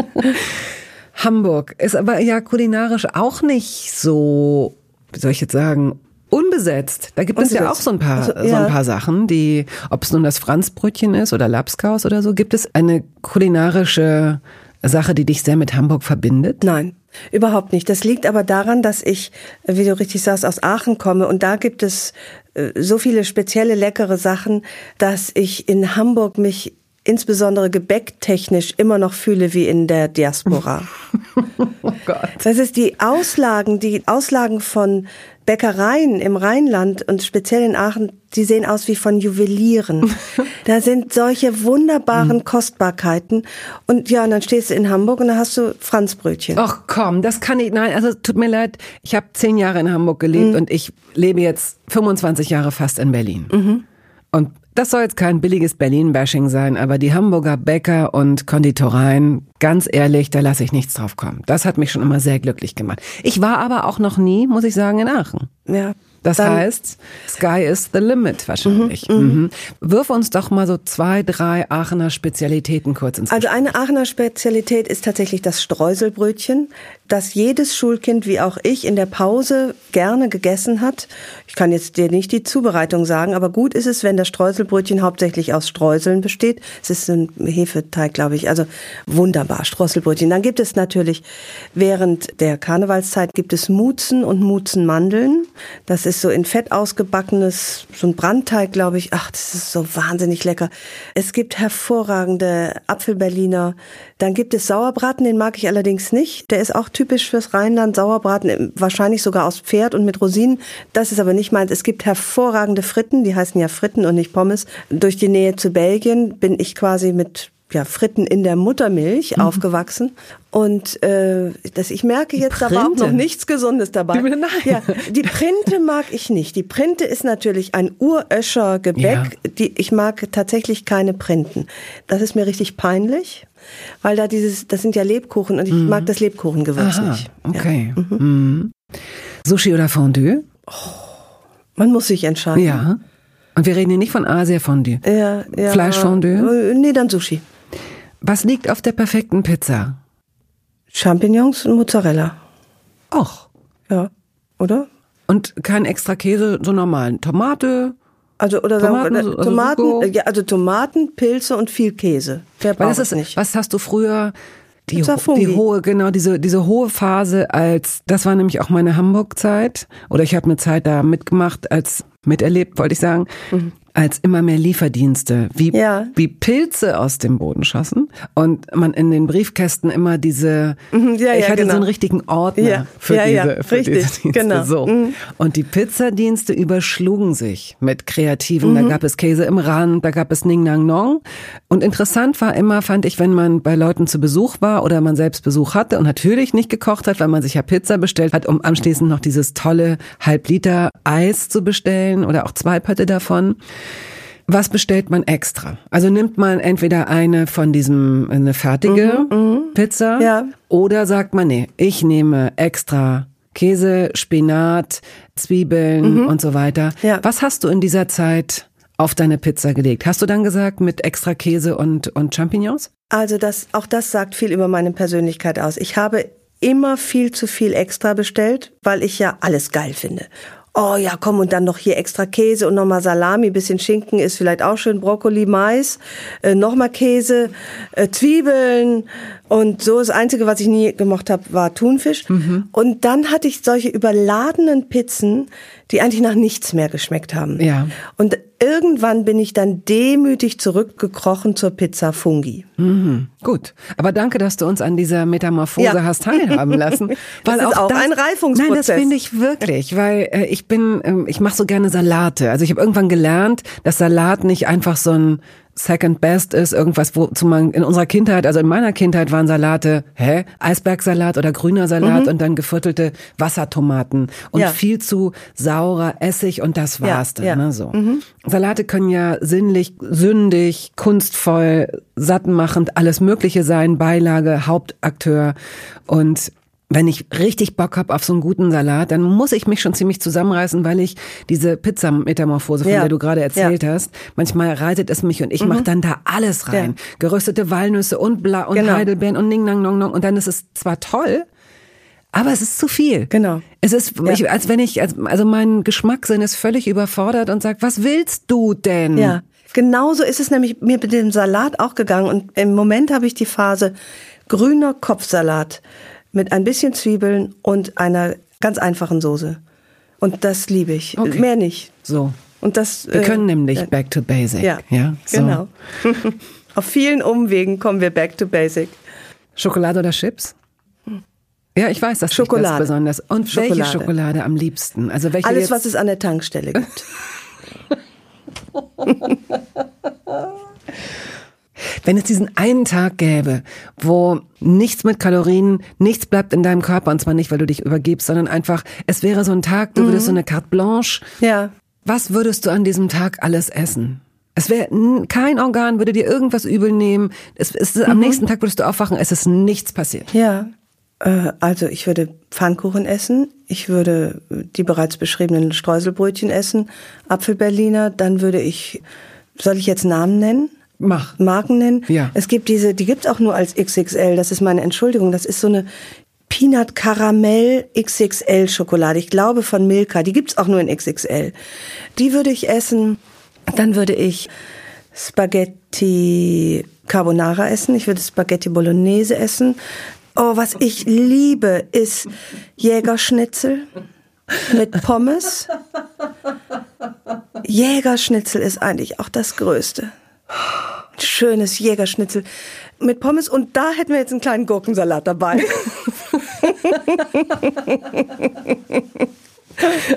Hamburg ist aber ja kulinarisch auch nicht so, wie soll ich jetzt sagen, unbesetzt. Da gibt unbesetzt. es ja auch so ein paar, also, ja. so ein paar Sachen, die, ob es nun das Franzbrötchen ist oder Lapskaus oder so, gibt es eine kulinarische Sache, die dich sehr mit Hamburg verbindet? Nein. Überhaupt nicht. Das liegt aber daran, dass ich, wie du richtig sagst, aus Aachen komme und da gibt es äh, so viele spezielle leckere Sachen, dass ich in Hamburg mich insbesondere gebäcktechnisch immer noch fühle wie in der Diaspora. (laughs) oh Gott. Das ist die Auslagen, die Auslagen von Bäckereien im Rheinland und speziell in Aachen, die sehen aus wie von Juwelieren. (laughs) da sind solche wunderbaren mhm. Kostbarkeiten. Und ja, und dann stehst du in Hamburg und dann hast du Franzbrötchen. Ach komm, das kann ich, nein, also tut mir leid. Ich habe zehn Jahre in Hamburg gelebt mhm. und ich lebe jetzt 25 Jahre fast in Berlin. Mhm. Und das soll jetzt kein billiges Berlin-Bashing sein, aber die Hamburger Bäcker und Konditoreien, ganz ehrlich, da lasse ich nichts drauf kommen. Das hat mich schon immer sehr glücklich gemacht. Ich war aber auch noch nie, muss ich sagen, in Aachen. Ja. Das heißt, Sky is the limit wahrscheinlich. Mhm, mhm, mhm. Wirf uns doch mal so zwei, drei Aachener Spezialitäten kurz ins Also eine Aachener Spezialität ist tatsächlich das Streuselbrötchen, das jedes Schulkind wie auch ich in der Pause gerne gegessen hat. Ich kann jetzt dir nicht die Zubereitung sagen, aber gut ist es, wenn das Streuselbrötchen hauptsächlich aus Streuseln besteht. Es ist ein Hefeteig, glaube ich. Also wunderbar, Streuselbrötchen. Dann gibt es natürlich während der Karnevalszeit gibt es Mutzen und Mutzenmandeln. Das ist so in Fett ausgebackenes, so ein Brandteig, glaube ich. Ach, das ist so wahnsinnig lecker. Es gibt hervorragende Apfelberliner. Dann gibt es Sauerbraten, den mag ich allerdings nicht. Der ist auch typisch fürs Rheinland. Sauerbraten, wahrscheinlich sogar aus Pferd und mit Rosinen. Das ist aber nicht meins. Es gibt hervorragende Fritten, die heißen ja Fritten und nicht Pommes. Durch die Nähe zu Belgien bin ich quasi mit ja, Fritten in der Muttermilch mhm. aufgewachsen. Und äh, das, ich merke jetzt aber auch noch nichts Gesundes dabei. Nein. Ja, die Printe mag ich nicht. Die Printe ist natürlich ein Uröscher Gebäck. Ja. Die, ich mag tatsächlich keine Printen. Das ist mir richtig peinlich, weil da dieses, das sind ja Lebkuchen und ich mhm. mag das Lebkuchengewürz Aha, nicht. Okay. Ja. Mhm. mhm. Sushi oder Fondue? Oh, man muss sich entscheiden. Ja. Und wir reden hier nicht von Asia-Fondue. Ja, ja. Fleischfondue? Äh, nee, dann Sushi. Was liegt auf der perfekten Pizza? Champignons und Mozzarella. Och. Ja, oder? Und kein extra Käse, so normalen. Tomate. Also oder Tomaten, sagen wir, also Tomaten, ja, also Tomaten, Pilze und viel Käse. Der Weil das ist nicht. Was hast du früher die, die hohe, genau, diese, diese hohe Phase als, das war nämlich auch meine Hamburg-Zeit, oder ich habe eine Zeit da mitgemacht, als miterlebt, wollte ich sagen. Mhm als immer mehr Lieferdienste, wie, ja. wie Pilze aus dem Boden schossen und man in den Briefkästen immer diese, mhm, ja, ich hatte genau. so einen richtigen Ordner für, diese, für richtig, diese Dienste. Genau. So. Mhm. Und die Pizzadienste überschlugen sich mit Kreativen. Mhm. Da gab es Käse im Rand, da gab es Ning Nang Nong. Und interessant war immer, fand ich, wenn man bei Leuten zu Besuch war oder man selbst Besuch hatte und natürlich nicht gekocht hat, weil man sich ja Pizza bestellt hat, um anschließend noch dieses tolle Halb Liter Eis zu bestellen oder auch zwei Pötte davon Was bestellt man extra? Also nimmt man entweder eine von diesem, eine fertige Mhm, Pizza Ja. oder sagt man, nee, ich nehme extra Käse, Spinat, Zwiebeln und so weiter. Mhm. Ja. Was hast du in dieser Zeit auf deine Pizza gelegt? Hast du dann gesagt mit extra Käse und, und Champignons? Also das, auch das sagt viel über meine Persönlichkeit aus. Ich habe immer viel zu viel extra bestellt, weil ich ja alles geil finde. Oh ja, komm, und dann noch hier extra Käse und nochmal Salami, bisschen Schinken ist vielleicht auch schön, Brokkoli, Mais, äh, nochmal Käse, äh, Zwiebeln und so. Das Einzige, was ich nie gemocht habe, war Thunfisch. Und dann hatte ich solche überladenen Pizzen, die eigentlich nach nichts mehr geschmeckt haben. Ja. Und irgendwann bin ich dann demütig zurückgekrochen zur Pizza Fungi. Mhm. Gut, aber danke, dass du uns an dieser Metamorphose Ja. hast teilhaben lassen. (laughs) Das ist auch ein Reifungsprozess. Nein, das finde ich wirklich, weil äh, ich bin, ähm, ich mache so gerne Salate. Also ich habe irgendwann gelernt, dass Salat nicht einfach so ein Second Best ist, irgendwas, wozu man in unserer Kindheit, also in meiner Kindheit waren Salate, hä, Eisbergsalat oder grüner Salat und dann geviertelte Wassertomaten und Mhm. Ja. viel zu saurer Essig und das war's dann, ja. Mhm. ne, so. Salate können ja sinnlich, sündig, kunstvoll, sattmachend, alles Mögliche sein, Beilage, Hauptakteur und wenn ich richtig Bock hab auf so einen guten Salat, dann muss ich mich schon ziemlich zusammenreißen, weil ich diese Pizza-Metamorphose, von Ja. der du gerade erzählt Ja. hast, manchmal reitet es mich und ich mach dann da alles rein. Geröstete Walnüsse und Bla und Genau. Heidelbeeren und Ning Nang Nong Nong und dann ist es zwar toll, aber es ist zu viel. Genau. Es ist, Ja. ich, als wenn ich, als, also mein Geschmackssinn ist völlig überfordert und sagt, was willst du denn? Ja, genauso ist es nämlich mir mit dem Salat auch gegangen. Und im Moment habe ich die Phase grüner Kopfsalat mit ein bisschen Zwiebeln und einer ganz einfachen Soße. Und das liebe ich. Okay. Mehr nicht. So. Und das. Wir äh, können nämlich äh, back to basic. Ja, ja so. genau. (laughs) Auf vielen Umwegen kommen wir back to basic. Schokolade oder Chips? Ja, ich weiß, dass Schokolade. das besonders. Und welche Schokolade. Schokolade am liebsten? Also welche Alles, was es an der Tankstelle gibt. (laughs) wenn es diesen einen Tag gäbe, wo nichts mit Kalorien, nichts bleibt in deinem Körper und zwar nicht, weil du dich übergibst, sondern einfach, es wäre so ein Tag, du würdest so eine carte blanche. Ja. Was würdest du an diesem Tag alles essen? Es wäre kein Organ würde dir irgendwas übel nehmen. Es, es, Mhm. Am nächsten Tag würdest du aufwachen, es ist nichts passiert. Ja, äh, also ich würde Pfannkuchen essen, ich würde die bereits beschriebenen Streuselbrötchen essen, Apfelberliner, dann würde ich, soll ich jetzt Namen nennen? Mach. Marken nennen? Ja. Es gibt diese, die gibt's auch nur als XXL, das ist meine Entschuldigung, das ist so eine Peanut Karamell XXL Schokolade, ich glaube von Milka, die gibt's auch nur in XXL. Die würde ich essen, dann würde ich Spaghetti Carbonara essen, ich würde Spaghetti Bolognese essen. Oh, was ich liebe, ist Jägerschnitzel mit Pommes. Jägerschnitzel ist eigentlich auch das Größte. Schönes Jägerschnitzel mit Pommes und da hätten wir jetzt einen kleinen Gurkensalat dabei. (laughs)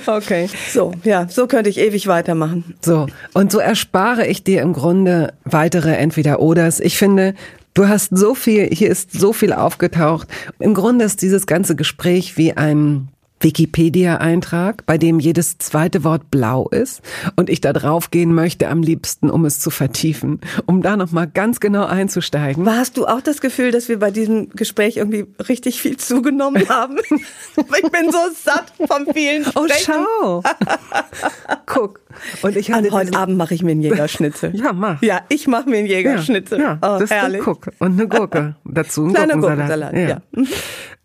Okay. So, ja, so könnte ich ewig weitermachen. So, und so erspare ich dir im Grunde weitere Entweder-Oders. Ich finde, du hast so viel, hier ist so viel aufgetaucht. Im Grunde ist dieses ganze Gespräch wie ein Wikipedia-Eintrag, bei dem jedes zweite Wort blau ist und ich da drauf gehen möchte am liebsten, um es zu vertiefen, um da nochmal ganz genau einzusteigen. Hast du auch das Gefühl, dass wir bei diesem Gespräch irgendwie richtig viel zugenommen haben? (laughs) ich bin so satt vom vielen Oh, Sprechen. schau! (laughs) Guck. Und ich hatte heute Abend mache ich mir einen Jägerschnitzel. (laughs) Ja, mach. Ja, ich mache mir einen Jägerschnitzel. Ja, oh, das herrlich. Guck. Und eine Gurke dazu. Ein Kleiner Gurkensalat. Gurkensalat, ja.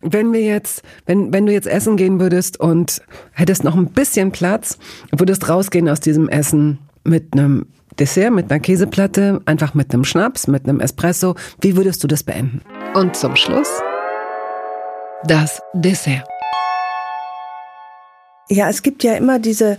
Wenn wir jetzt, wenn, wenn du jetzt essen gehen würdest und hättest noch ein bisschen Platz, würdest rausgehen aus diesem Essen mit einem Dessert, mit einer Käseplatte, einfach mit einem Schnaps, mit einem Espresso, wie würdest du das beenden? Und zum Schluss das Dessert. Ja, es gibt ja immer diese,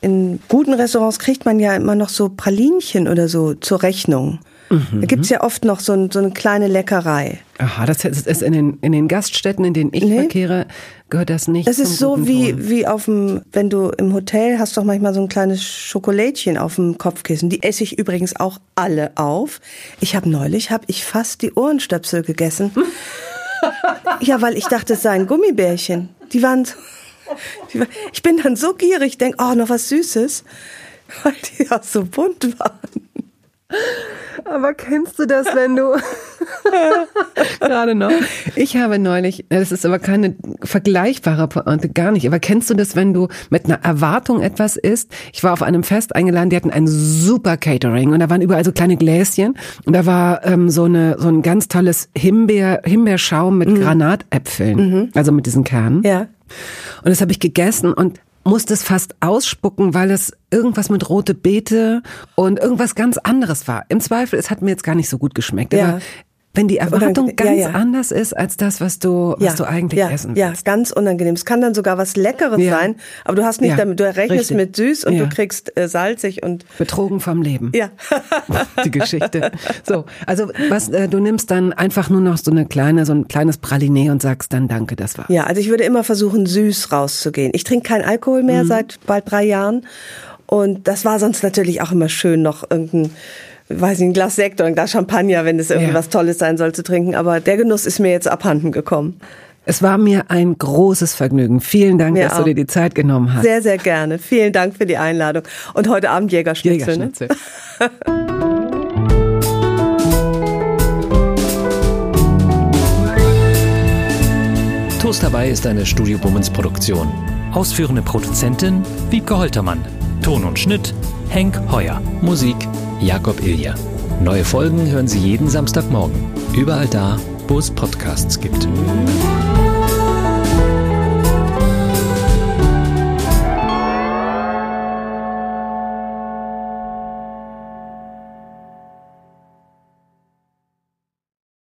in guten Restaurants kriegt man ja immer noch so Pralinchen oder so zur Rechnung. Da gibt's ja oft noch so, ein, so eine kleine Leckerei. Aha, das ist in den, in den Gaststätten, in denen ich Nee. verkehre, gehört das nicht Das ist so wie, Ton. wie auf dem, wenn du im Hotel hast doch manchmal so ein kleines Schokolädchen auf dem Kopfkissen. Die esse ich übrigens auch alle auf. Ich habe neulich, habe ich fast die Ohrenstöpsel gegessen. (laughs) ja, weil ich dachte, es seien Gummibärchen. Die waren, so- die war, ich bin dann so gierig, denk, oh, noch was Süßes. Weil die auch so bunt waren. Aber kennst du das, wenn du (laughs) gerade noch? Ich habe neulich, das ist aber keine vergleichbare Pointe, gar nicht. Aber kennst du das, wenn du mit einer Erwartung etwas isst? Ich war auf einem Fest eingeladen, die hatten ein super Catering und da waren überall so kleine Gläschen und da war ähm, so eine so ein ganz tolles Himbeer Himbeerschaum mit mhm. Granatäpfeln, mhm. also mit diesen Kernen. Ja. Und das habe ich gegessen und musste es fast ausspucken, weil es irgendwas mit rote Beete und irgendwas ganz anderes war. Im Zweifel, es hat mir jetzt gar nicht so gut geschmeckt. Ja. Aber wenn die Erwartung ganz ja, ja. anders ist als das, was du, was du eigentlich essen willst. Ja, ganz unangenehm. Es kann dann sogar was Leckeres sein, aber du hast nicht damit, du rechnest Richtig. mit süß und du kriegst äh, salzig und betrogen vom Leben. Ja. (laughs) die Geschichte. So, also was äh, du nimmst dann einfach nur noch so eine kleine, so ein kleines Praline und sagst dann Danke, das war. Ja, also ich würde immer versuchen, süß rauszugehen. Ich trinke keinen Alkohol mehr mhm. seit bald drei Jahren und das war sonst natürlich auch immer schön, noch irgendein weiß ich, ein Glas Sekt oder ein Glas Champagner, wenn es irgendwas ja. Tolles sein soll, zu trinken. Aber der Genuss ist mir jetzt abhanden gekommen. Es war mir ein großes Vergnügen. Vielen Dank, mir dass auch. du dir die Zeit genommen hast. Sehr, sehr gerne. Vielen Dank für die Einladung. Und heute Abend Jägerschnitzel. Ne? Jägerschnitzel. Ne? (laughs) Toast dabei ist eine Studio Bummens Produktion. Ausführende Produzentin Wiebke Holtermann. Ton und Schnitt Henk Heuer. Musik Jakob Ilja. Neue Folgen hören Sie jeden Samstagmorgen. Überall da, wo es Podcasts gibt.